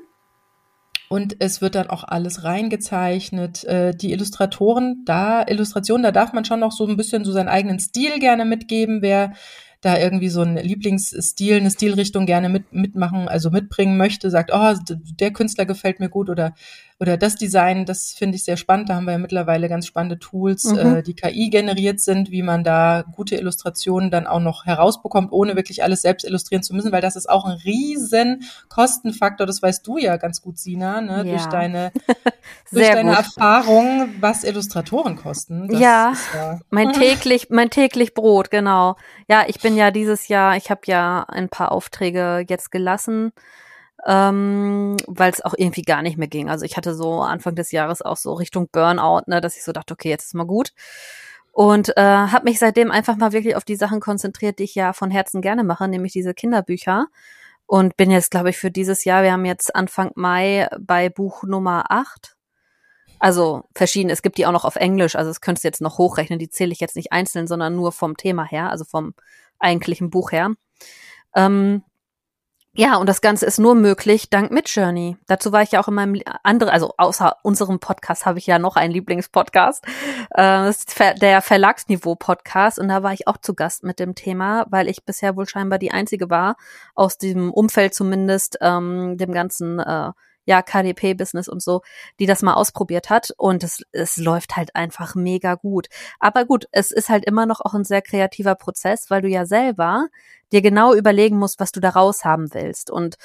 und es wird dann auch alles reingezeichnet. Äh, die Illustratoren, da, Illustrationen, da darf man schon noch so ein bisschen so seinen eigenen Stil gerne mitgeben. Wer da irgendwie so einen Lieblingsstil, eine Stilrichtung gerne mit, mitmachen, also mitbringen möchte, sagt, oh, der Künstler gefällt mir gut oder oder das Design, das finde ich sehr spannend. Da haben wir ja mittlerweile ganz spannende Tools, mhm. äh, die KI generiert sind, wie man da gute Illustrationen dann auch noch herausbekommt, ohne wirklich alles selbst illustrieren zu müssen, weil das ist auch ein riesen Kostenfaktor. Das weißt du ja ganz gut, Sina, ne? Ja. durch deine, durch deine gut. Erfahrung, was Illustratoren kosten. Das ja, ja, mein täglich, mein täglich Brot, genau. Ja, ich bin ja dieses Jahr, ich habe ja ein paar Aufträge jetzt gelassen ähm, weil es auch irgendwie gar nicht mehr ging. Also ich hatte so Anfang des Jahres auch so Richtung Burnout, ne, dass ich so dachte, okay, jetzt ist mal gut. Und äh, habe mich seitdem einfach mal wirklich auf die Sachen konzentriert, die ich ja von Herzen gerne mache, nämlich diese Kinderbücher. Und bin jetzt, glaube ich, für dieses Jahr, wir haben jetzt Anfang Mai bei Buch Nummer 8. Also verschieden, es gibt die auch noch auf Englisch, also das könntest du jetzt noch hochrechnen, die zähle ich jetzt nicht einzeln, sondern nur vom Thema her, also vom eigentlichen Buch her. Ähm, ja, und das Ganze ist nur möglich dank Midjourney. Dazu war ich ja auch in meinem anderen, also außer unserem Podcast habe ich ja noch einen Lieblingspodcast, äh, der Verlagsniveau-Podcast. Und da war ich auch zu Gast mit dem Thema, weil ich bisher wohl scheinbar die einzige war, aus diesem Umfeld zumindest, ähm, dem ganzen äh, ja, KDP-Business und so, die das mal ausprobiert hat und es, es läuft halt einfach mega gut. Aber gut, es ist halt immer noch auch ein sehr kreativer Prozess, weil du ja selber dir genau überlegen musst, was du da raus haben willst. Und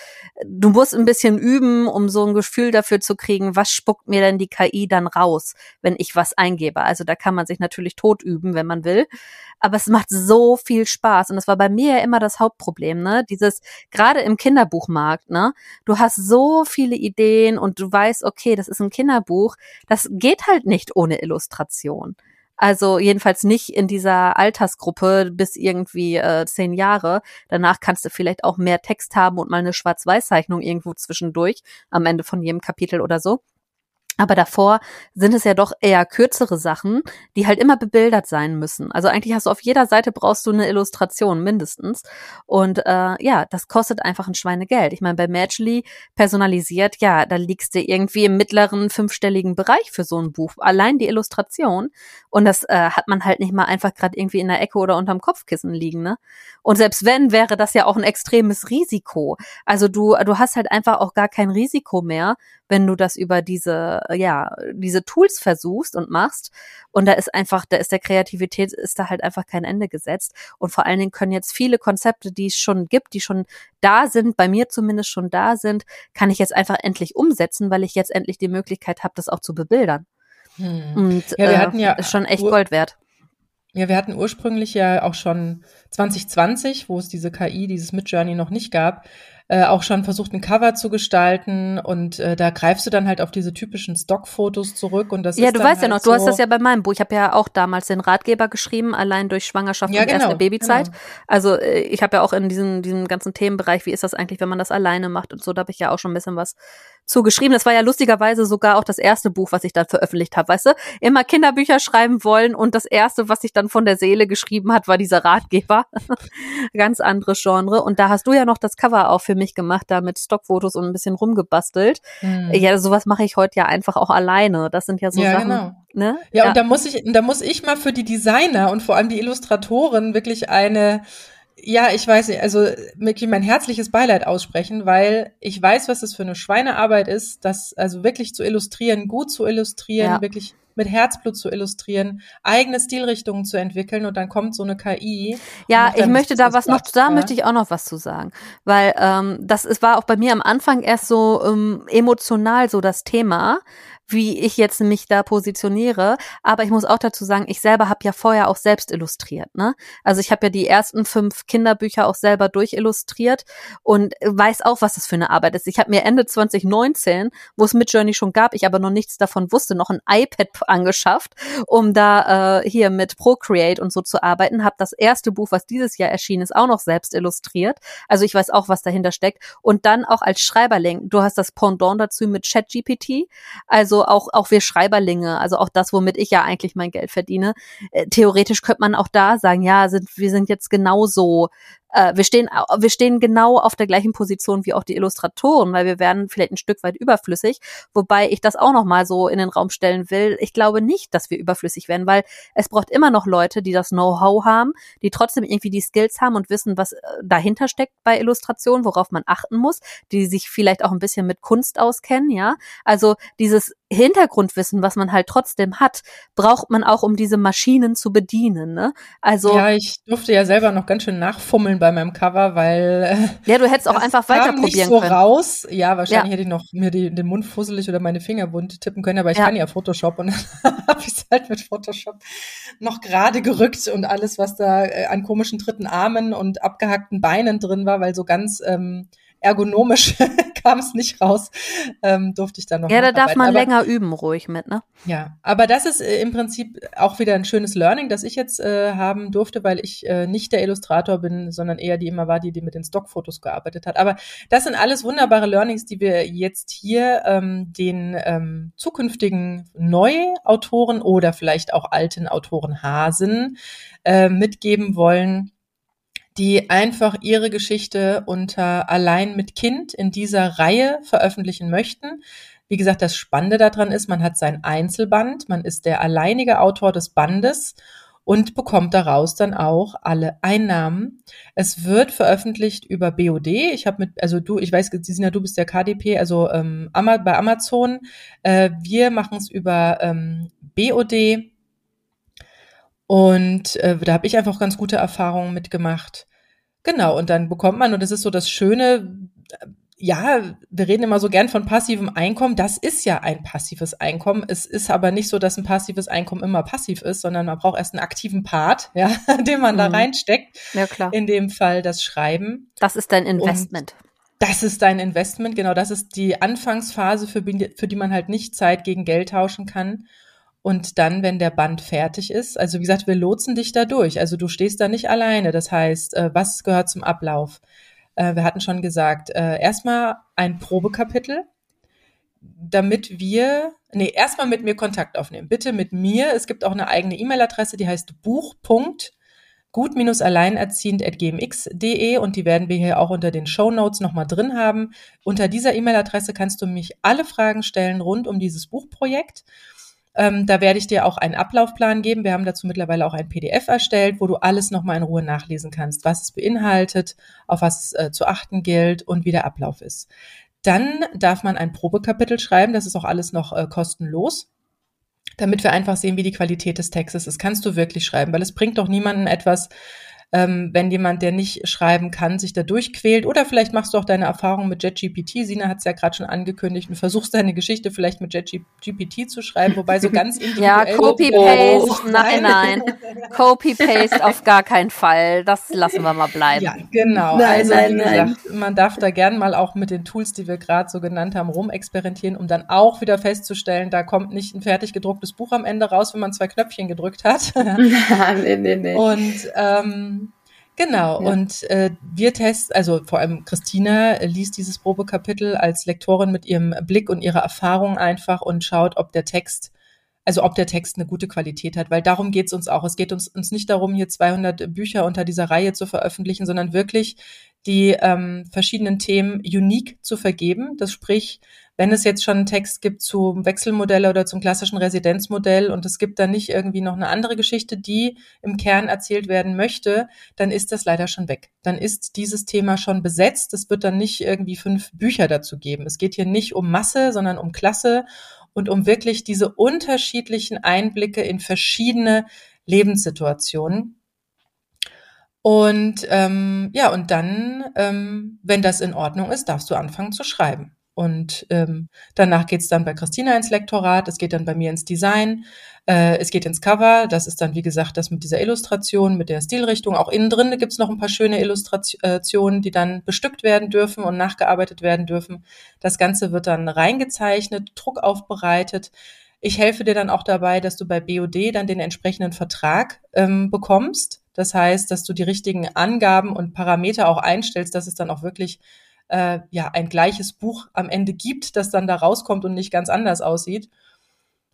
du musst ein bisschen üben, um so ein Gefühl dafür zu kriegen, was spuckt mir denn die KI dann raus, wenn ich was eingebe. Also da kann man sich natürlich tot üben, wenn man will aber es macht so viel Spaß. Und das war bei mir ja immer das Hauptproblem, ne? Dieses, gerade im Kinderbuchmarkt, ne? Du hast so viele Ideen und du weißt, okay, das ist ein Kinderbuch. Das geht halt nicht ohne Illustration. Also jedenfalls nicht in dieser Altersgruppe bis irgendwie äh, zehn Jahre. Danach kannst du vielleicht auch mehr Text haben und mal eine Schwarz-Weiß-Zeichnung irgendwo zwischendurch am Ende von jedem Kapitel oder so. Aber davor sind es ja doch eher kürzere Sachen, die halt immer bebildert sein müssen. Also eigentlich hast du auf jeder Seite brauchst du eine Illustration mindestens. Und äh, ja, das kostet einfach ein Schweinegeld. Ich meine, bei Matchly personalisiert, ja, da liegst du irgendwie im mittleren fünfstelligen Bereich für so ein Buch. Allein die Illustration. Und das äh, hat man halt nicht mal einfach gerade irgendwie in der Ecke oder unterm Kopfkissen liegen, ne? Und selbst wenn, wäre das ja auch ein extremes Risiko. Also du, du hast halt einfach auch gar kein Risiko mehr, wenn du das über diese, ja, diese Tools versuchst und machst. Und da ist einfach, da ist der Kreativität, ist da halt einfach kein Ende gesetzt. Und vor allen Dingen können jetzt viele Konzepte, die es schon gibt, die schon da sind, bei mir zumindest schon da sind, kann ich jetzt einfach endlich umsetzen, weil ich jetzt endlich die Möglichkeit habe, das auch zu bebildern. Hm. Und ja, wir äh, hatten ja ist schon echt Gold wert. Ja, wir hatten ursprünglich ja auch schon 2020, wo es diese KI, dieses Midjourney noch nicht gab, äh, auch schon versucht, ein Cover zu gestalten und äh, da greifst du dann halt auf diese typischen Stockfotos zurück und das ja, ist du weißt halt ja noch, so du hast das ja bei meinem Buch. Ich habe ja auch damals den Ratgeber geschrieben, allein durch Schwangerschaft ja, und genau, erste Babyzeit. Genau. Also äh, ich habe ja auch in diesem diesem ganzen Themenbereich, wie ist das eigentlich, wenn man das alleine macht und so, da habe ich ja auch schon ein bisschen was zugeschrieben. Das war ja lustigerweise sogar auch das erste Buch, was ich dann veröffentlicht habe. Weißt du, immer Kinderbücher schreiben wollen und das erste, was ich dann von der Seele geschrieben hat, war dieser Ratgeber. Ganz anderes Genre. Und da hast du ja noch das Cover auch für mich gemacht, da mit Stockfotos und ein bisschen rumgebastelt. Mhm. Ja, sowas mache ich heute ja einfach auch alleine. Das sind ja so ja, Sachen. Genau. Ne? Ja, ja, und da muss ich, da muss ich mal für die Designer und vor allem die Illustratoren wirklich eine ja, ich weiß nicht, also wirklich mein herzliches Beileid aussprechen, weil ich weiß, was das für eine Schweinearbeit ist, das also wirklich zu illustrieren, gut zu illustrieren, ja. wirklich mit Herzblut zu illustrieren, eigene Stilrichtungen zu entwickeln und dann kommt so eine KI. Ja, ich möchte da was noch, da möchte ich auch noch was zu sagen, weil ähm, das es war auch bei mir am Anfang erst so ähm, emotional so das Thema, wie ich jetzt mich da positioniere. Aber ich muss auch dazu sagen, ich selber habe ja vorher auch selbst illustriert. Ne? Also ich habe ja die ersten fünf Kinderbücher auch selber durchillustriert und weiß auch, was das für eine Arbeit ist. Ich habe mir Ende 2019, wo es Midjourney schon gab, ich aber noch nichts davon wusste, noch ein iPad angeschafft, um da äh, hier mit Procreate und so zu arbeiten. Habe das erste Buch, was dieses Jahr erschienen ist, auch noch selbst illustriert. Also ich weiß auch, was dahinter steckt. Und dann auch als Schreiberling. Du hast das Pendant dazu mit ChatGPT. Also auch, auch wir Schreiberlinge, also auch das, womit ich ja eigentlich mein Geld verdiene. Äh, theoretisch könnte man auch da sagen, ja, sind, wir sind jetzt genauso äh, wir stehen, wir stehen genau auf der gleichen Position wie auch die Illustratoren, weil wir werden vielleicht ein Stück weit überflüssig. Wobei ich das auch noch mal so in den Raum stellen will. Ich glaube nicht, dass wir überflüssig werden, weil es braucht immer noch Leute, die das Know-how haben, die trotzdem irgendwie die Skills haben und wissen, was äh, dahinter steckt bei Illustrationen, worauf man achten muss, die sich vielleicht auch ein bisschen mit Kunst auskennen, ja. Also dieses Hintergrundwissen, was man halt trotzdem hat, braucht man auch, um diese Maschinen zu bedienen. Ne? Also ja, ich durfte ja selber noch ganz schön nachfummeln bei meinem Cover, weil äh, ja, du hättest auch einfach weiter probieren nicht so können. raus. Ja, wahrscheinlich ja. hätte ich noch mir die, den Mund fusselig oder meine Finger wund tippen können, aber ich ja. kann ja Photoshop und dann habe ich es halt mit Photoshop noch gerade gerückt und alles, was da äh, an komischen dritten Armen und abgehackten Beinen drin war, weil so ganz ähm, ergonomisch kam es nicht raus, ähm, durfte ich dann noch. Ja, da darf man aber, länger üben, ruhig mit, ne? Ja, aber das ist äh, im Prinzip auch wieder ein schönes Learning, das ich jetzt äh, haben durfte, weil ich äh, nicht der Illustrator bin, sondern eher die immer war, die, die mit den Stockfotos gearbeitet hat. Aber das sind alles wunderbare Learnings, die wir jetzt hier ähm, den ähm, zukünftigen Neuautoren oder vielleicht auch alten Autoren Hasen äh, mitgeben wollen die einfach ihre Geschichte unter Allein mit Kind in dieser Reihe veröffentlichen möchten. Wie gesagt, das Spannende daran ist, man hat sein Einzelband, man ist der alleinige Autor des Bandes und bekommt daraus dann auch alle Einnahmen. Es wird veröffentlicht über BOD. Ich habe mit, also du, ich weiß, Sina, du bist der KDP, also ähm, bei Amazon. Äh, wir machen es über ähm, BOD. Und äh, da habe ich einfach ganz gute Erfahrungen mitgemacht. Genau, und dann bekommt man, und das ist so das Schöne, ja, wir reden immer so gern von passivem Einkommen. Das ist ja ein passives Einkommen. Es ist aber nicht so, dass ein passives Einkommen immer passiv ist, sondern man braucht erst einen aktiven Part, ja, den man mhm. da reinsteckt. Ja, klar. In dem Fall das Schreiben. Das ist dein Investment. Und das ist dein Investment, genau. Das ist die Anfangsphase, für, für die man halt nicht Zeit gegen Geld tauschen kann. Und dann, wenn der Band fertig ist, also wie gesagt, wir lotsen dich da durch. Also du stehst da nicht alleine. Das heißt, äh, was gehört zum Ablauf? Äh, wir hatten schon gesagt, äh, erstmal ein Probekapitel. damit wir, nee, erstmal mit mir Kontakt aufnehmen. Bitte mit mir. Es gibt auch eine eigene E-Mail-Adresse, die heißt buch.gut-alleinerziehend.gmx.de und die werden wir hier auch unter den Show Notes nochmal drin haben. Unter dieser E-Mail-Adresse kannst du mich alle Fragen stellen rund um dieses Buchprojekt. Ähm, da werde ich dir auch einen Ablaufplan geben. Wir haben dazu mittlerweile auch ein PDF erstellt, wo du alles nochmal in Ruhe nachlesen kannst, was es beinhaltet, auf was äh, zu achten gilt und wie der Ablauf ist. Dann darf man ein Probekapitel schreiben. Das ist auch alles noch äh, kostenlos damit wir einfach sehen, wie die Qualität des Textes ist. Kannst du wirklich schreiben, weil es bringt doch niemandem etwas, ähm, wenn jemand, der nicht schreiben kann, sich da durchquält. Oder vielleicht machst du auch deine Erfahrung mit JetGPT. Sina hat es ja gerade schon angekündigt und versuchst deine Geschichte vielleicht mit JetGPT zu schreiben, wobei so ganz individuell. ja, Copy-Paste, oh, nein, nein. Copy-Paste auf gar keinen Fall. Das lassen wir mal bleiben. Ja, genau. Nein, also, nein, wie gesagt, nein. man darf da gern mal auch mit den Tools, die wir gerade so genannt haben, rumexperimentieren, um dann auch wieder festzustellen, da kommt nicht ein fertig gedrucktes Buch am Ende raus, wenn man zwei Knöpfchen gedrückt hat. nee, nee, nee. Und ähm, Genau, ja. und äh, wir testen, also vor allem Christina liest dieses Probekapitel als Lektorin mit ihrem Blick und ihrer Erfahrung einfach und schaut, ob der Text, also ob der Text eine gute Qualität hat, weil darum geht's uns auch. Es geht uns, uns nicht darum, hier 200 Bücher unter dieser Reihe zu veröffentlichen, sondern wirklich die ähm, verschiedenen Themen unique zu vergeben. Das sprich, wenn es jetzt schon einen Text gibt zum Wechselmodell oder zum klassischen Residenzmodell und es gibt dann nicht irgendwie noch eine andere Geschichte, die im Kern erzählt werden möchte, dann ist das leider schon weg. Dann ist dieses Thema schon besetzt. Es wird dann nicht irgendwie fünf Bücher dazu geben. Es geht hier nicht um Masse, sondern um Klasse und um wirklich diese unterschiedlichen Einblicke in verschiedene Lebenssituationen. Und ähm, ja, und dann, ähm, wenn das in Ordnung ist, darfst du anfangen zu schreiben. Und ähm, danach geht's dann bei Christina ins Lektorat, es geht dann bei mir ins Design, äh, es geht ins Cover, das ist dann, wie gesagt, das mit dieser Illustration, mit der Stilrichtung. Auch innen drin gibt's noch ein paar schöne Illustrationen, die dann bestückt werden dürfen und nachgearbeitet werden dürfen. Das Ganze wird dann reingezeichnet, Druck aufbereitet. Ich helfe dir dann auch dabei, dass du bei BOD dann den entsprechenden Vertrag ähm, bekommst. Das heißt, dass du die richtigen Angaben und Parameter auch einstellst, dass es dann auch wirklich äh, ja ein gleiches Buch am Ende gibt, das dann da rauskommt und nicht ganz anders aussieht.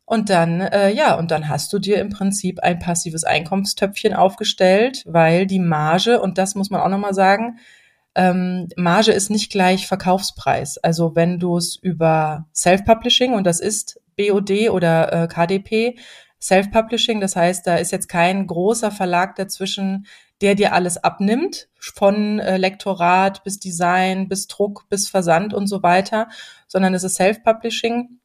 Und dann, äh, ja, und dann hast du dir im Prinzip ein passives Einkommenstöpfchen aufgestellt, weil die Marge, und das muss man auch nochmal sagen, ähm, Marge ist nicht gleich Verkaufspreis. Also wenn du es über Self-Publishing, und das ist BOD oder äh, KDP, Self-Publishing, das heißt, da ist jetzt kein großer Verlag dazwischen, der dir alles abnimmt, von äh, Lektorat bis Design, bis Druck, bis Versand und so weiter, sondern es ist Self-Publishing.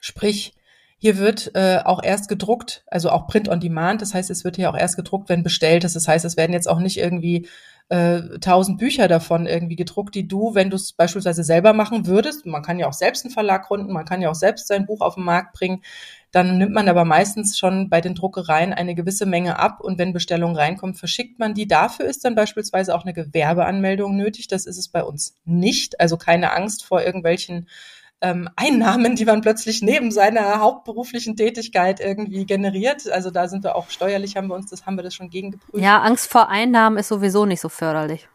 Sprich, hier wird äh, auch erst gedruckt, also auch Print on Demand. Das heißt, es wird hier auch erst gedruckt, wenn bestellt ist. Das heißt, es werden jetzt auch nicht irgendwie äh, tausend Bücher davon irgendwie gedruckt, die du, wenn du es beispielsweise selber machen würdest, man kann ja auch selbst einen Verlag gründen, man kann ja auch selbst sein Buch auf den Markt bringen, dann nimmt man aber meistens schon bei den Druckereien eine gewisse Menge ab und wenn Bestellungen reinkommen, verschickt man die. Dafür ist dann beispielsweise auch eine Gewerbeanmeldung nötig. Das ist es bei uns nicht. Also keine Angst vor irgendwelchen ähm, Einnahmen, die man plötzlich neben seiner hauptberuflichen Tätigkeit irgendwie generiert. Also da sind wir auch steuerlich, haben wir uns das, haben wir das schon gegengeprüft. Ja, Angst vor Einnahmen ist sowieso nicht so förderlich.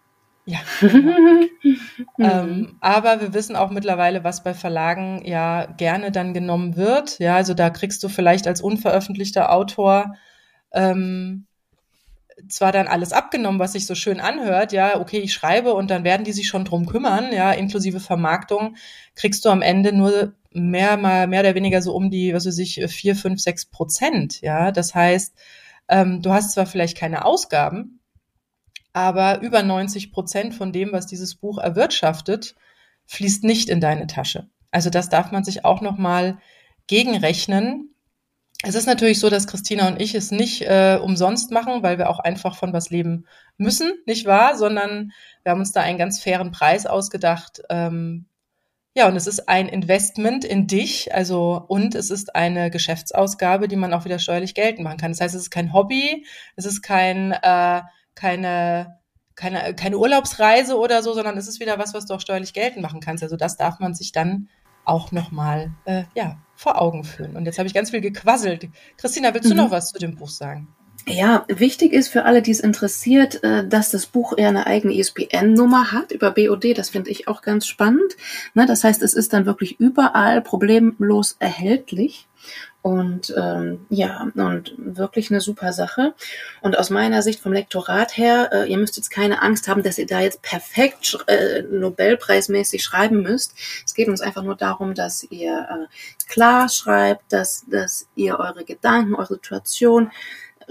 Ja. Genau. ähm, aber wir wissen auch mittlerweile, was bei Verlagen ja gerne dann genommen wird. Ja, also da kriegst du vielleicht als unveröffentlichter Autor ähm, zwar dann alles abgenommen, was sich so schön anhört, ja, okay, ich schreibe und dann werden die sich schon drum kümmern, ja, inklusive Vermarktung, kriegst du am Ende nur mehr mal mehr oder weniger so um die, was weiß ich, vier, fünf, sechs Prozent, ja. Das heißt, ähm, du hast zwar vielleicht keine Ausgaben, aber über 90 Prozent von dem, was dieses Buch erwirtschaftet, fließt nicht in deine Tasche. Also das darf man sich auch noch mal gegenrechnen. Es ist natürlich so, dass Christina und ich es nicht äh, umsonst machen, weil wir auch einfach von was leben müssen, nicht wahr? Sondern wir haben uns da einen ganz fairen Preis ausgedacht. Ähm, ja, und es ist ein Investment in dich, also und es ist eine Geschäftsausgabe, die man auch wieder steuerlich geltend machen kann. Das heißt, es ist kein Hobby, es ist kein äh, keine, keine, keine Urlaubsreise oder so, sondern es ist wieder was, was du auch steuerlich geltend machen kannst. Also das darf man sich dann auch nochmal äh, ja, vor Augen führen. Und jetzt habe ich ganz viel gequasselt. Christina, willst du mhm. noch was zu dem Buch sagen? Ja, wichtig ist für alle, die es interessiert, äh, dass das Buch eher eine eigene ISBN-Nummer hat über BOD. Das finde ich auch ganz spannend. Ne, das heißt, es ist dann wirklich überall problemlos erhältlich. Und ähm, ja, und wirklich eine super Sache. Und aus meiner Sicht vom Lektorat her, äh, ihr müsst jetzt keine Angst haben, dass ihr da jetzt perfekt äh, Nobelpreismäßig schreiben müsst. Es geht uns einfach nur darum, dass ihr äh, klar schreibt, dass, dass ihr eure Gedanken, eure Situation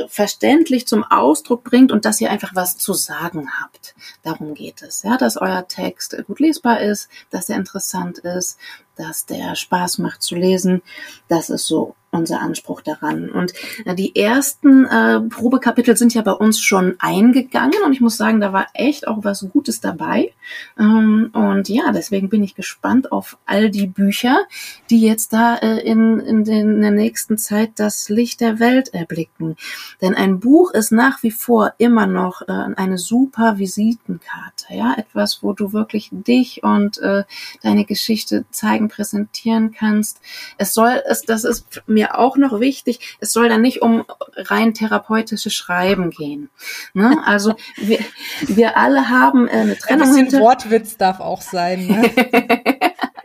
verständlich zum Ausdruck bringt und dass ihr einfach was zu sagen habt. Darum geht es, ja, dass euer Text gut lesbar ist, dass er interessant ist, dass der Spaß macht zu lesen. Das ist so unser Anspruch daran. Und äh, die ersten äh, Probekapitel sind ja bei uns schon eingegangen und ich muss sagen, da war echt auch was Gutes dabei. Ähm, und ja, deswegen bin ich gespannt auf all die Bücher, die jetzt da äh, in, in, den, in der nächsten Zeit das Licht der Welt erblicken. Denn ein Buch ist nach wie vor immer noch äh, eine super Visitenkarte, ja, etwas, wo du wirklich dich und äh, deine Geschichte zeigen, präsentieren kannst. Es soll, es, das ist mir mir auch noch wichtig, es soll dann nicht um rein therapeutische Schreiben gehen. Ne? Also wir, wir alle haben äh, eine Trennung. Ein bisschen hinter Wortwitz darf auch sein. Ne?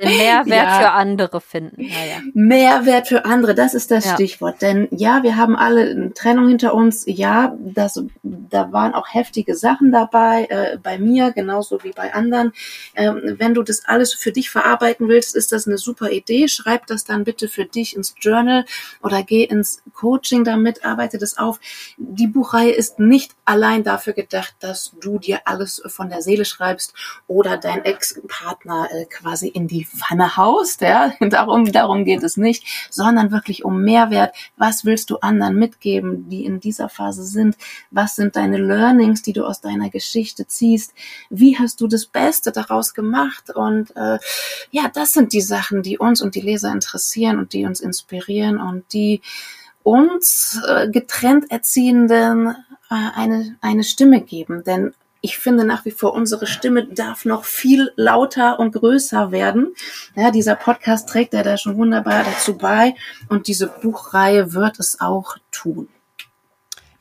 Mehrwert ja. für andere finden. Naja. Mehrwert für andere, das ist das ja. Stichwort. Denn ja, wir haben alle eine Trennung hinter uns. Ja, das, da waren auch heftige Sachen dabei, äh, bei mir genauso wie bei anderen. Ähm, wenn du das alles für dich verarbeiten willst, ist das eine super Idee. Schreib das dann bitte für dich ins Journal oder geh ins Coaching damit, arbeite das auf. Die Buchreihe ist nicht allein dafür gedacht, dass du dir alles von der Seele schreibst oder dein Ex-Partner äh, quasi in die Pfanne haust, ja, darum, darum geht es nicht, sondern wirklich um Mehrwert. Was willst du anderen mitgeben, die in dieser Phase sind? Was sind deine Learnings, die du aus deiner Geschichte ziehst? Wie hast du das Beste daraus gemacht? Und äh, ja, das sind die Sachen, die uns und die Leser interessieren und die uns inspirieren und die uns äh, getrennt Erziehenden äh, eine, eine Stimme geben. Denn ich finde nach wie vor, unsere Stimme darf noch viel lauter und größer werden. Ja, dieser Podcast trägt ja da schon wunderbar dazu bei und diese Buchreihe wird es auch tun.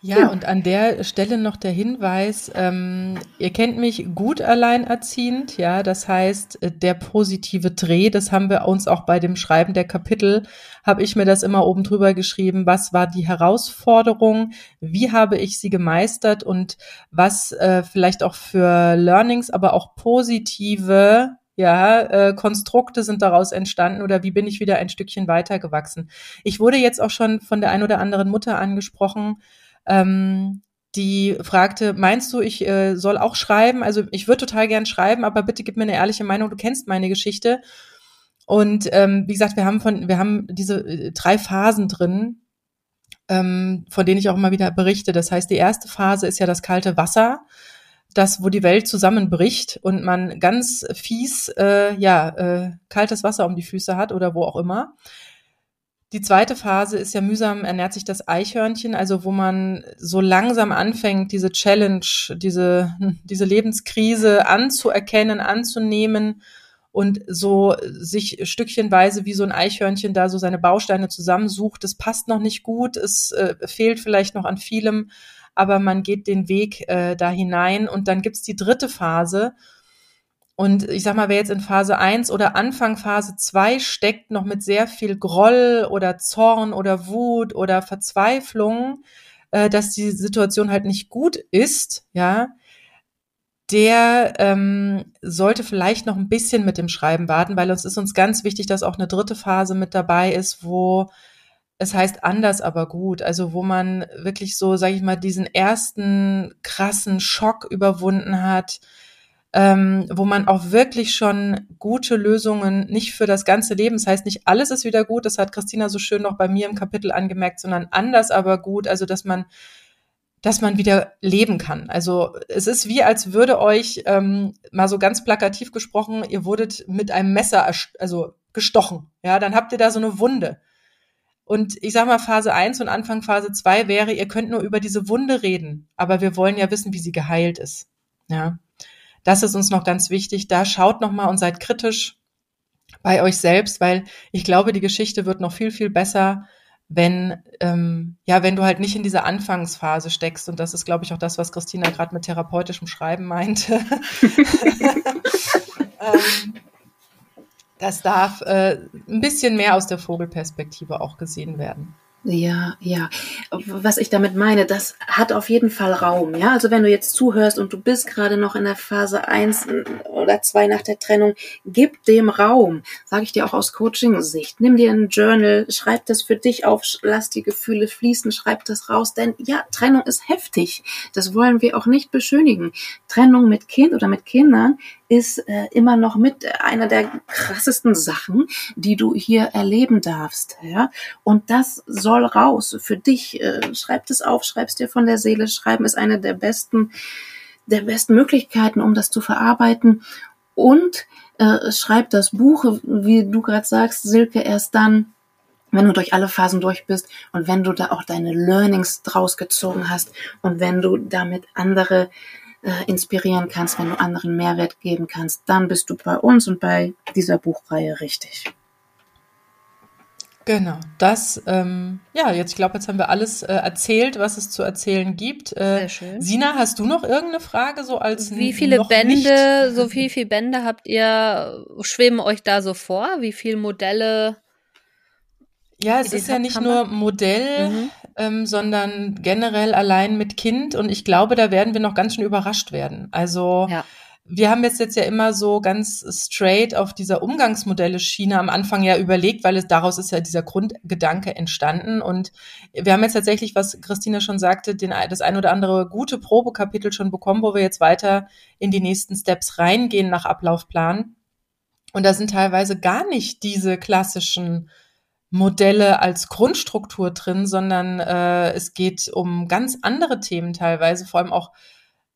Ja, und an der Stelle noch der Hinweis, ähm, ihr kennt mich gut alleinerziehend, ja, das heißt, äh, der positive Dreh, das haben wir uns auch bei dem Schreiben der Kapitel, habe ich mir das immer oben drüber geschrieben, was war die Herausforderung, wie habe ich sie gemeistert und was äh, vielleicht auch für Learnings, aber auch positive ja, äh, Konstrukte sind daraus entstanden oder wie bin ich wieder ein Stückchen weitergewachsen. Ich wurde jetzt auch schon von der ein oder anderen Mutter angesprochen, ähm, die fragte, meinst du, ich äh, soll auch schreiben? Also ich würde total gern schreiben, aber bitte gib mir eine ehrliche Meinung, du kennst meine Geschichte. Und ähm, wie gesagt, wir haben von, wir haben diese äh, drei Phasen drin, ähm, von denen ich auch immer wieder berichte. Das heißt, die erste Phase ist ja das kalte Wasser, das, wo die Welt zusammenbricht und man ganz fies, äh, ja, äh, kaltes Wasser um die Füße hat oder wo auch immer. Die zweite Phase ist ja mühsam ernährt sich das Eichhörnchen, also wo man so langsam anfängt, diese Challenge, diese, diese Lebenskrise anzuerkennen, anzunehmen und so sich stückchenweise wie so ein Eichhörnchen da so seine Bausteine zusammensucht. Es passt noch nicht gut, es äh, fehlt vielleicht noch an vielem, aber man geht den Weg äh, da hinein. Und dann gibt's die dritte Phase, und ich sag mal, wer jetzt in Phase 1 oder Anfang Phase 2 steckt, noch mit sehr viel Groll oder Zorn oder Wut oder Verzweiflung, äh, dass die Situation halt nicht gut ist, ja, der ähm, sollte vielleicht noch ein bisschen mit dem Schreiben warten, weil uns ist uns ganz wichtig, dass auch eine dritte Phase mit dabei ist, wo es heißt anders, aber gut. Also wo man wirklich so, sage ich mal, diesen ersten krassen Schock überwunden hat, ähm, wo man auch wirklich schon gute Lösungen nicht für das ganze Leben, das heißt nicht alles ist wieder gut, das hat Christina so schön noch bei mir im Kapitel angemerkt, sondern anders aber gut, also dass man dass man wieder leben kann. Also es ist wie, als würde euch ähm, mal so ganz plakativ gesprochen, ihr wurdet mit einem Messer also gestochen. Ja, dann habt ihr da so eine Wunde. Und ich sag mal, Phase 1 und Anfang Phase 2 wäre, ihr könnt nur über diese Wunde reden, aber wir wollen ja wissen, wie sie geheilt ist. Ja. Das ist uns noch ganz wichtig. Da schaut noch mal und seid kritisch bei euch selbst, weil ich glaube, die Geschichte wird noch viel, viel besser, wenn, ähm, ja, wenn du halt nicht in dieser Anfangsphase steckst. Und das ist, glaube ich, auch das, was Christina gerade mit therapeutischem Schreiben meinte. ähm, das darf äh, ein bisschen mehr aus der Vogelperspektive auch gesehen werden. Ja, ja. Was ich damit meine, das hat auf jeden Fall Raum, ja. Also wenn du jetzt zuhörst und du bist gerade noch in der Phase eins oder zwei nach der Trennung, gib dem Raum. Sage ich dir auch aus Coaching-Sicht. Nimm dir ein Journal, schreib das für dich auf, lass die Gefühle fließen, schreib das raus. Denn ja, Trennung ist heftig. Das wollen wir auch nicht beschönigen. Trennung mit Kind oder mit Kindern ist äh, immer noch mit einer der krassesten Sachen, die du hier erleben darfst. Ja? Und das soll raus für dich. Äh, schreib es auf, schreib es dir von der Seele. Schreiben ist eine der besten, der besten Möglichkeiten, um das zu verarbeiten. Und äh, schreib das Buch, wie du gerade sagst, Silke, erst dann, wenn du durch alle Phasen durch bist und wenn du da auch deine Learnings draus gezogen hast und wenn du damit andere äh, inspirieren kannst, wenn du anderen Mehrwert geben kannst, dann bist du bei uns und bei dieser Buchreihe richtig. Genau, das, ähm, ja, jetzt, ich glaube, jetzt haben wir alles äh, erzählt, was es zu erzählen gibt. Äh, Sehr schön. Sina, hast du noch irgendeine Frage so als Wie viele Bände, nicht? so wie viele Bände habt ihr, schweben euch da so vor? Wie viele Modelle? Ja, es ist ja nicht nur Modell, mhm ähm, sondern generell allein mit Kind. Und ich glaube, da werden wir noch ganz schön überrascht werden. Also ja. Wir haben jetzt jetzt ja immer so ganz straight auf dieser Umgangsmodelle-Schiene am Anfang ja überlegt, weil es daraus ist ja dieser Grundgedanke entstanden. Und wir haben jetzt tatsächlich, was Christina schon sagte, den, das ein oder andere gute Probekapitel schon bekommen, wo wir jetzt weiter in die nächsten Steps reingehen nach Ablaufplan. Und da sind teilweise gar nicht diese klassischen Modelle als Grundstruktur drin, sondern äh, es geht um ganz andere Themen teilweise, vor allem auch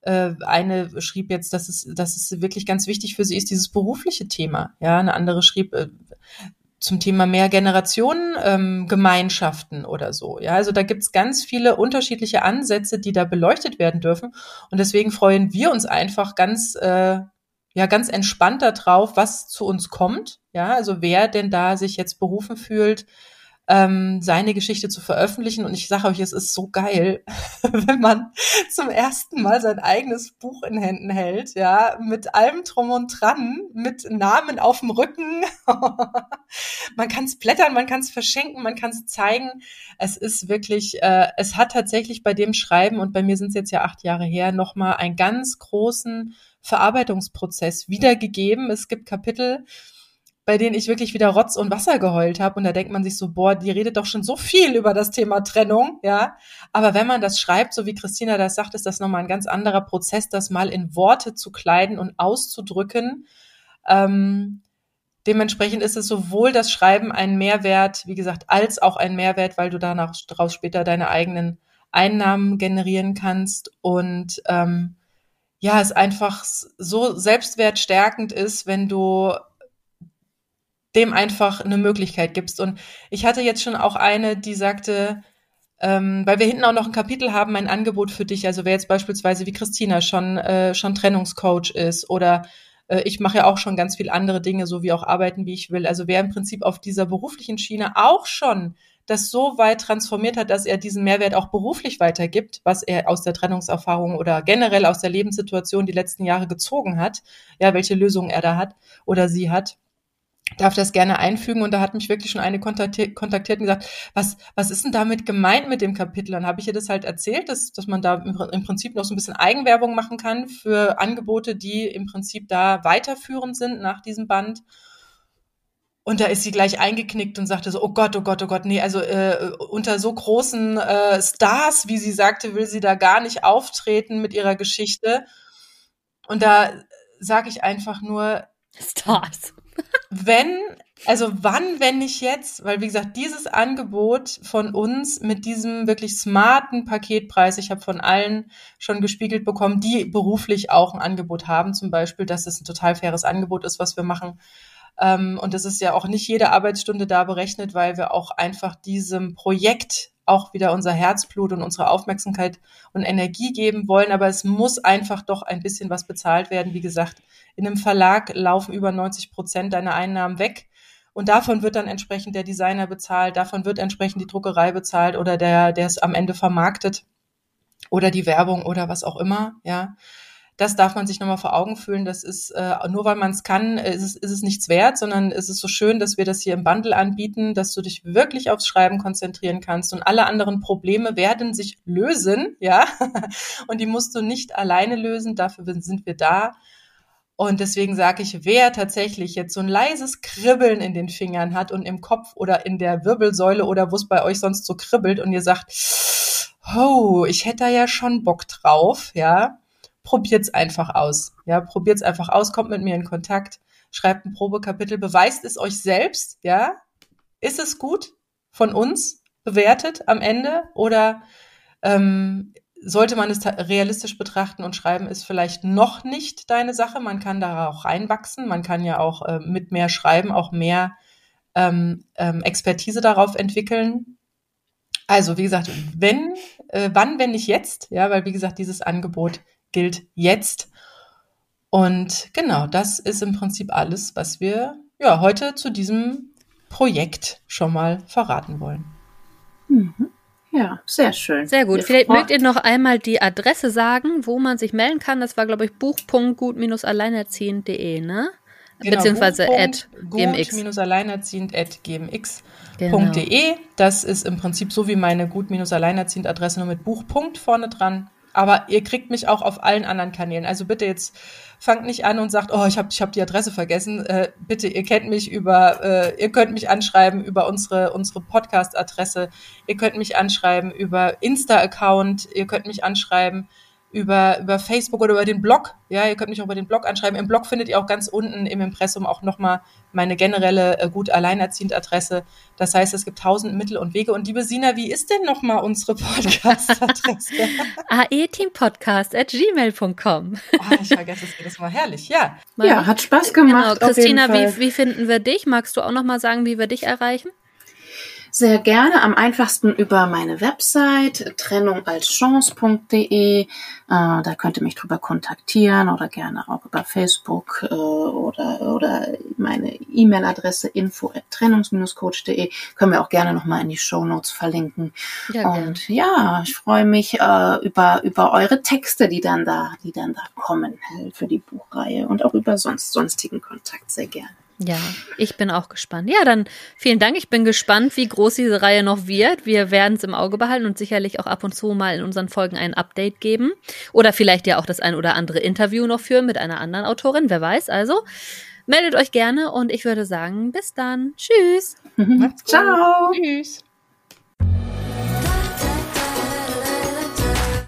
eine schrieb jetzt, dass es, dass es wirklich ganz wichtig für sie ist, dieses berufliche Thema. Ja, eine andere schrieb äh, zum Thema mehr Generationen, ähm, Gemeinschaften oder so. Ja, also da gibt's ganz viele unterschiedliche Ansätze, die da beleuchtet werden dürfen. Und deswegen freuen wir uns einfach ganz äh, ja ganz entspannt darauf, was zu uns kommt. Ja, also wer denn da sich jetzt berufen fühlt, ähm, seine Geschichte zu veröffentlichen. Und ich sage euch, es ist so geil, wenn man zum ersten Mal sein eigenes Buch in Händen hält, ja, mit allem drum und dran, mit Namen auf dem Rücken. man kann es blättern, man kann es verschenken, man kann es zeigen. Es ist wirklich, äh, es hat tatsächlich bei dem Schreiben, und bei mir sind es jetzt ja acht Jahre her, nochmal einen ganz großen Verarbeitungsprozess wiedergegeben. Es gibt Kapitel, bei denen ich wirklich wieder Rotz und Wasser geheult habe. Und da denkt man sich so, boah, die redet doch schon so viel über das Thema Trennung, ja. Aber wenn man das schreibt, so wie Christina das sagt, ist das nochmal ein ganz anderer Prozess, das mal in Worte zu kleiden und auszudrücken. Ähm, dementsprechend ist es sowohl das Schreiben ein Mehrwert, wie gesagt, als auch ein Mehrwert, weil du danach daraus später deine eigenen Einnahmen generieren kannst. Und ähm, ja, es einfach so selbstwertstärkend ist, wenn du dem einfach eine Möglichkeit gibst. Und ich hatte jetzt schon auch eine, die sagte, ähm, weil wir hinten auch noch ein Kapitel haben, ein Angebot für dich. Also wer jetzt beispielsweise wie Christina schon, äh, schon Trennungscoach ist oder äh, ich mache ja auch schon ganz viel andere Dinge, so wie auch arbeiten, wie ich will. Also wer im Prinzip auf dieser beruflichen Schiene auch schon das so weit transformiert hat, dass er diesen Mehrwert auch beruflich weitergibt, was er aus der Trennungserfahrung oder generell aus der Lebenssituation die letzten Jahre gezogen hat, ja, welche Lösungen er da hat oder sie hat darf das gerne einfügen und da hat mich wirklich schon eine kontaktiert, und gesagt, was, was ist denn damit gemeint mit dem Kapitel? Dann habe ich ihr das halt erzählt, dass, dass man da im Prinzip noch so ein bisschen Eigenwerbung machen kann für Angebote, die im Prinzip da weiterführend sind nach diesem Band. Und da ist sie gleich eingeknickt und sagte so, oh Gott, oh Gott, oh Gott, nee, also äh, unter so großen äh, Stars, wie sie sagte, will sie da gar nicht auftreten mit ihrer Geschichte. Und da sage ich einfach nur, Stars. Wenn, also wann, wenn nicht jetzt, weil wie gesagt, dieses Angebot von uns mit diesem wirklich smarten Paketpreis, ich habe von allen schon gespiegelt bekommen, die beruflich auch ein Angebot haben, zum Beispiel, dass es ein total faires Angebot ist, was wir machen. Ähm, und es ist ja auch nicht jede Arbeitsstunde da berechnet, weil wir auch einfach diesem Projekt auch wieder unser Herzblut und unsere Aufmerksamkeit und Energie geben wollen. Aber es muss einfach doch ein bisschen was bezahlt werden. Wie gesagt, in einem Verlag laufen über 90 Prozent deiner Einnahmen weg. Und davon wird dann entsprechend der Designer bezahlt, davon wird entsprechend die Druckerei bezahlt oder der, der es am Ende vermarktet oder die Werbung oder was auch immer, ja. Das darf man sich nochmal vor Augen fühlen. Das ist, äh, nur weil man es kann, ist es, ist es nichts wert, sondern es ist so schön, dass wir das hier im Bundle anbieten, dass du dich wirklich aufs Schreiben konzentrieren kannst und alle anderen Probleme werden sich lösen, ja. Und die musst du nicht alleine lösen. Dafür sind wir da. Und deswegen sage ich, wer tatsächlich jetzt so ein leises Kribbeln in den Fingern hat und im Kopf oder in der Wirbelsäule oder wo es bei euch sonst so kribbelt und ihr sagt, oh, ich hätte da ja schon Bock drauf, ja, probiert's einfach aus. Ja, probiert's einfach aus, kommt mit mir in Kontakt, schreibt ein Probekapitel, beweist es euch selbst, ja? Ist es gut von uns bewertet am Ende oder ähm, sollte man es realistisch betrachten und schreiben ist vielleicht noch nicht deine Sache. Man kann da auch reinwachsen. Man kann ja auch äh, mit mehr Schreiben auch mehr ähm, ähm, Expertise darauf entwickeln. Also wie gesagt, wenn, äh, wann, wenn nicht jetzt, ja, weil wie gesagt, dieses Angebot gilt jetzt. Und genau, das ist im Prinzip alles, was wir ja heute zu diesem Projekt schon mal verraten wollen. Mhm. Ja, sehr schön. Sehr gut. Vielleicht mögt ihr noch einmal die Adresse sagen, wo man sich melden kann. Das war, glaube ich, buch.gut-alleinerziehend.de, ne? Genau, Beziehungsweise at gmx. alleinerziehend at gmx.de. Genau. Das ist im Prinzip so wie meine gut-alleinerziehend Adresse nur mit Buchpunkt vorne dran. Aber ihr kriegt mich auch auf allen anderen Kanälen. Also bitte jetzt fangt nicht an und sagt, oh, ich habe ich hab die Adresse vergessen. Äh, bitte, ihr kennt mich über, äh, ihr könnt mich anschreiben über unsere, unsere Podcast-Adresse. Ihr könnt mich anschreiben über Insta-Account. Ihr könnt mich anschreiben über, über Facebook oder über den Blog. Ja, ihr könnt mich auch über den Blog anschreiben. Im Blog findet ihr auch ganz unten im Impressum auch nochmal meine generelle äh, gut alleinerziehend Adresse. Das heißt, es gibt tausend Mittel und Wege. Und liebe Sina, wie ist denn nochmal unsere Podcast-Adresse? aeteampodcast at gmail.com. oh, ich vergesse es jedes Mal. Herrlich, ja. Ja, hat Spaß gemacht. Genau. Christina, wie, wie finden wir dich? Magst du auch nochmal sagen, wie wir dich erreichen? Sehr gerne am einfachsten über meine Website trennungalschance.de. Äh, da könnt ihr mich drüber kontaktieren oder gerne auch über Facebook äh, oder, oder meine E-Mail-Adresse info trennungs-coach.de. Können wir auch gerne nochmal in die Show Notes verlinken. Ja, Und ja, ich freue mich äh, über, über eure Texte, die dann da, die dann da kommen äh, für die Buchreihe und auch über sonst, sonstigen Kontakt sehr gerne. Ja, ich bin auch gespannt. Ja, dann vielen Dank. Ich bin gespannt, wie groß diese Reihe noch wird. Wir werden es im Auge behalten und sicherlich auch ab und zu mal in unseren Folgen ein Update geben. Oder vielleicht ja auch das ein oder andere Interview noch führen mit einer anderen Autorin. Wer weiß. Also meldet euch gerne und ich würde sagen, bis dann. Tschüss. Ciao. Tschüss.